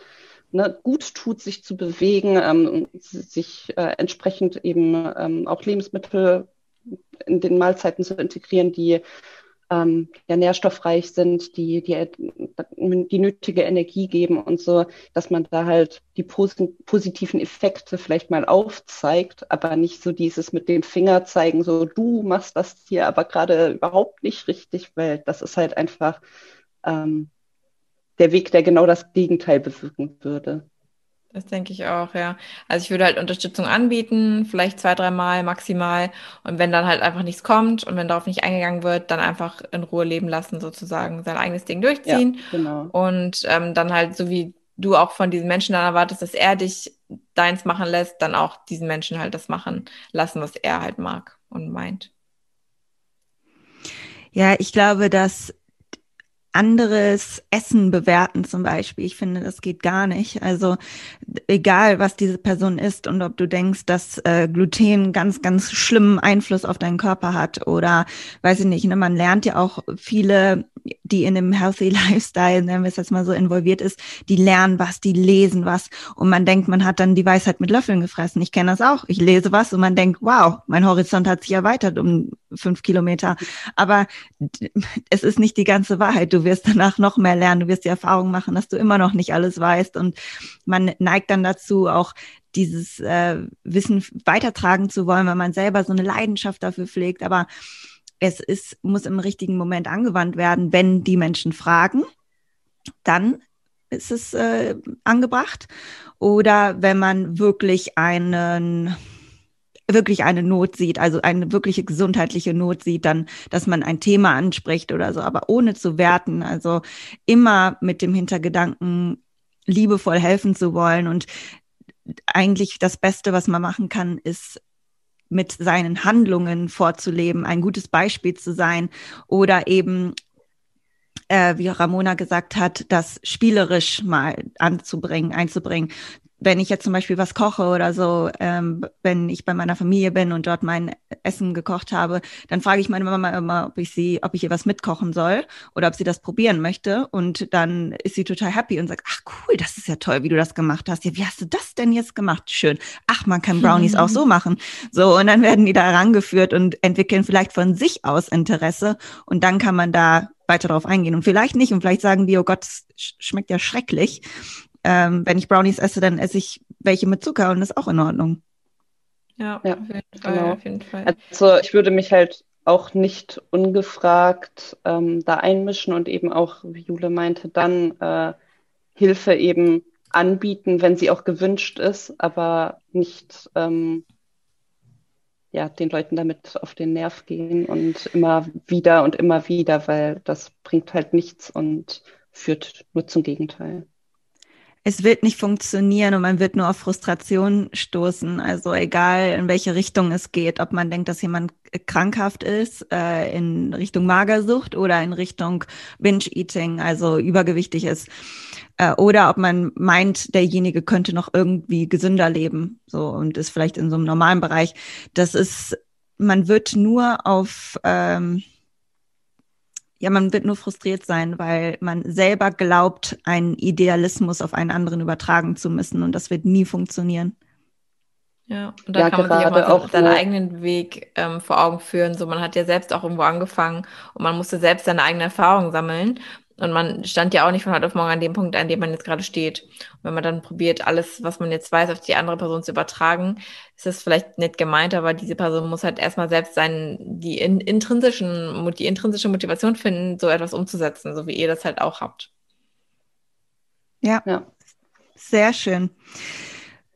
ne, gut tut, sich zu bewegen, ähm, sich äh, entsprechend eben ähm, auch Lebensmittel in den Mahlzeiten zu integrieren, die ähm, ja nährstoffreich sind, die, die die nötige Energie geben und so, dass man da halt die positiven Effekte vielleicht mal aufzeigt, aber nicht so dieses mit dem Finger zeigen, so du machst das hier aber gerade überhaupt nicht richtig, weil das ist halt einfach ähm, der Weg, der genau das Gegenteil bewirken würde. Das denke ich auch, ja. Also ich würde halt Unterstützung anbieten, vielleicht zwei, dreimal maximal. Und wenn dann halt einfach nichts kommt und wenn darauf nicht eingegangen wird, dann einfach in Ruhe leben lassen, sozusagen, sein eigenes Ding durchziehen. Ja, genau. Und ähm, dann halt, so wie du auch von diesen Menschen dann erwartest, dass er dich deins machen lässt, dann auch diesen Menschen halt das machen lassen, was er halt mag und meint. Ja, ich glaube, dass anderes Essen bewerten zum Beispiel. Ich finde, das geht gar nicht. Also egal, was diese Person isst und ob du denkst, dass äh, Gluten ganz, ganz schlimmen Einfluss auf deinen Körper hat oder weiß ich nicht, ne, man lernt ja auch viele, die in dem Healthy [laughs] Lifestyle, nennen wir es jetzt mal so involviert ist, die lernen was, die lesen was und man denkt, man hat dann die Weisheit mit Löffeln gefressen. Ich kenne das auch. Ich lese was und man denkt, wow, mein Horizont hat sich erweitert um fünf Kilometer. Aber [laughs] es ist nicht die ganze Wahrheit. Du wirst danach noch mehr lernen, du wirst die Erfahrung machen, dass du immer noch nicht alles weißt. Und man neigt dann dazu, auch dieses äh, Wissen weitertragen zu wollen, weil man selber so eine Leidenschaft dafür pflegt. Aber es ist, muss im richtigen Moment angewandt werden, wenn die Menschen fragen, dann ist es äh, angebracht. Oder wenn man wirklich einen wirklich eine Not sieht, also eine wirkliche gesundheitliche Not sieht, dann, dass man ein Thema anspricht oder so, aber ohne zu werten, also immer mit dem Hintergedanken, liebevoll helfen zu wollen und eigentlich das Beste, was man machen kann, ist mit seinen Handlungen vorzuleben, ein gutes Beispiel zu sein. Oder eben äh, wie Ramona gesagt hat, das spielerisch mal anzubringen, einzubringen wenn ich jetzt zum Beispiel was koche oder so, ähm, wenn ich bei meiner Familie bin und dort mein Essen gekocht habe, dann frage ich meine Mama immer, ob ich sie, ob ich ihr was mitkochen soll oder ob sie das probieren möchte. Und dann ist sie total happy und sagt, ach cool, das ist ja toll, wie du das gemacht hast. Ja, wie hast du das denn jetzt gemacht? Schön. Ach, man kann Brownies auch so [laughs] machen. So, und dann werden die da herangeführt und entwickeln vielleicht von sich aus Interesse. Und dann kann man da weiter darauf eingehen. Und vielleicht nicht. Und vielleicht sagen die, oh Gott, das schmeckt ja schrecklich ähm, wenn ich Brownies esse, dann esse ich welche mit Zucker und das ist auch in Ordnung. Ja, ja auf, jeden Fall, genau. auf jeden Fall. Also ich würde mich halt auch nicht ungefragt ähm, da einmischen und eben auch, wie Jule meinte, dann äh, Hilfe eben anbieten, wenn sie auch gewünscht ist, aber nicht ähm, ja, den Leuten damit auf den Nerv gehen und immer wieder und immer wieder, weil das bringt halt nichts und führt nur zum Gegenteil es wird nicht funktionieren und man wird nur auf Frustration stoßen. Also egal in welche Richtung es geht, ob man denkt, dass jemand krankhaft ist, äh, in Richtung Magersucht oder in Richtung Binge-Eating, also übergewichtig ist. Äh, oder ob man meint, derjenige könnte noch irgendwie gesünder leben, so und ist vielleicht in so einem normalen Bereich. Das ist, man wird nur auf ähm, ja, man wird nur frustriert sein, weil man selber glaubt, einen Idealismus auf einen anderen übertragen zu müssen und das wird nie funktionieren. Ja, und da ja, kann man sich aber auch seinen eigenen Weg ähm, vor Augen führen. So, man hat ja selbst auch irgendwo angefangen und man musste selbst seine eigene Erfahrung sammeln. Und man stand ja auch nicht von heute auf morgen an dem Punkt, an dem man jetzt gerade steht. Und wenn man dann probiert, alles, was man jetzt weiß, auf die andere Person zu übertragen, ist das vielleicht nicht gemeint, aber diese Person muss halt erstmal selbst sein, die in, intrinsischen, die intrinsische Motivation finden, so etwas umzusetzen, so wie ihr das halt auch habt. Ja, ja. sehr schön.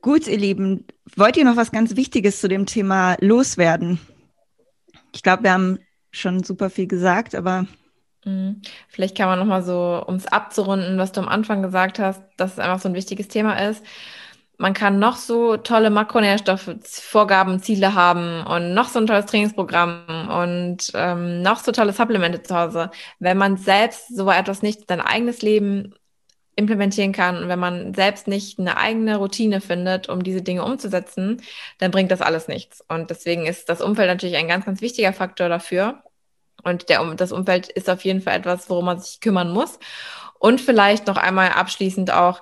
Gut, ihr Lieben, wollt ihr noch was ganz Wichtiges zu dem Thema loswerden? Ich glaube, wir haben schon super viel gesagt, aber. Vielleicht kann man nochmal so, um es abzurunden, was du am Anfang gesagt hast, dass es einfach so ein wichtiges Thema ist. Man kann noch so tolle Makronährstoffe, Vorgaben, Ziele haben und noch so ein tolles Trainingsprogramm und ähm, noch so tolle Supplemente zu Hause. Wenn man selbst so etwas nicht in sein eigenes Leben implementieren kann und wenn man selbst nicht eine eigene Routine findet, um diese Dinge umzusetzen, dann bringt das alles nichts. Und deswegen ist das Umfeld natürlich ein ganz, ganz wichtiger Faktor dafür. Und der, das Umfeld ist auf jeden Fall etwas, worum man sich kümmern muss. Und vielleicht noch einmal abschließend auch,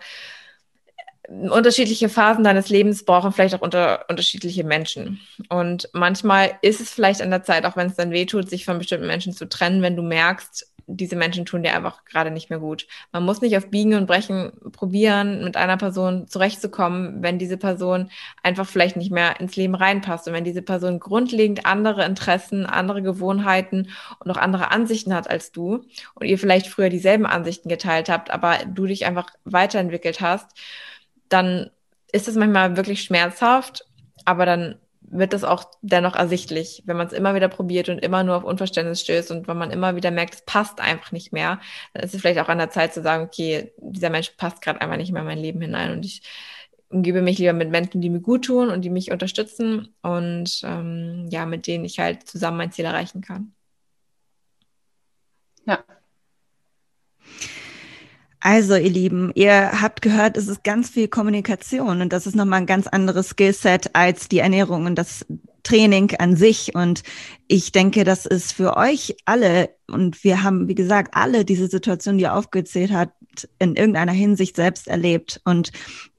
unterschiedliche Phasen deines Lebens brauchen vielleicht auch unter, unterschiedliche Menschen. Und manchmal ist es vielleicht an der Zeit, auch wenn es dann wehtut, sich von bestimmten Menschen zu trennen, wenn du merkst, diese Menschen tun dir einfach gerade nicht mehr gut. Man muss nicht auf Biegen und Brechen probieren, mit einer Person zurechtzukommen, wenn diese Person einfach vielleicht nicht mehr ins Leben reinpasst und wenn diese Person grundlegend andere Interessen, andere Gewohnheiten und auch andere Ansichten hat als du und ihr vielleicht früher dieselben Ansichten geteilt habt, aber du dich einfach weiterentwickelt hast, dann ist es manchmal wirklich schmerzhaft, aber dann wird das auch dennoch ersichtlich, wenn man es immer wieder probiert und immer nur auf Unverständnis stößt und wenn man immer wieder merkt, es passt einfach nicht mehr, dann ist es vielleicht auch an der Zeit zu sagen, okay, dieser Mensch passt gerade einfach nicht mehr in mein Leben hinein und ich umgebe mich lieber mit Menschen, die mir gut tun und die mich unterstützen und ähm, ja, mit denen ich halt zusammen mein Ziel erreichen kann. Ja, also, ihr Lieben, ihr habt gehört, es ist ganz viel Kommunikation und das ist nochmal ein ganz anderes Skillset als die Ernährung und das Training an sich. Und ich denke, das ist für euch alle, und wir haben, wie gesagt, alle diese Situation, die ihr aufgezählt habt, in irgendeiner Hinsicht selbst erlebt. Und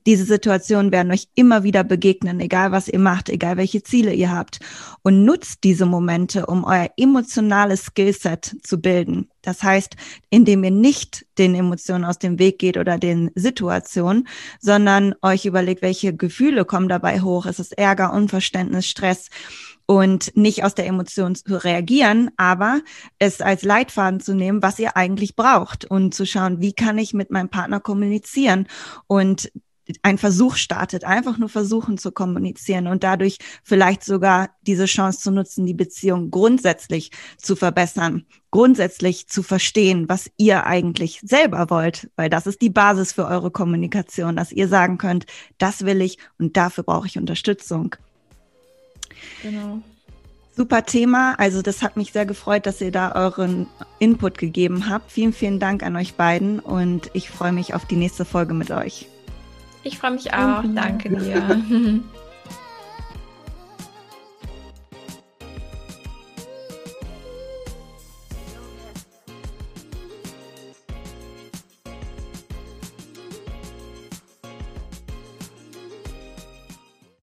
diese Situationen werden euch immer wieder begegnen, egal was ihr macht, egal welche Ziele ihr habt. Und nutzt diese Momente, um euer emotionales Skillset zu bilden. Das heißt, indem ihr nicht den Emotionen aus dem Weg geht oder den Situationen, sondern euch überlegt, welche Gefühle kommen dabei hoch. Es ist Ärger, Unverständnis, Stress und nicht aus der Emotion zu reagieren, aber es als Leitfaden zu nehmen, was ihr eigentlich braucht und zu schauen, wie kann ich mit meinem Partner kommunizieren und ein Versuch startet, einfach nur versuchen zu kommunizieren und dadurch vielleicht sogar diese Chance zu nutzen, die Beziehung grundsätzlich zu verbessern, grundsätzlich zu verstehen, was ihr eigentlich selber wollt, weil das ist die Basis für eure Kommunikation, dass ihr sagen könnt, das will ich und dafür brauche ich Unterstützung. Genau. Super Thema. Also das hat mich sehr gefreut, dass ihr da euren Input gegeben habt. Vielen, vielen Dank an euch beiden und ich freue mich auf die nächste Folge mit euch. Ich freue mich auch. Danke dir. [laughs]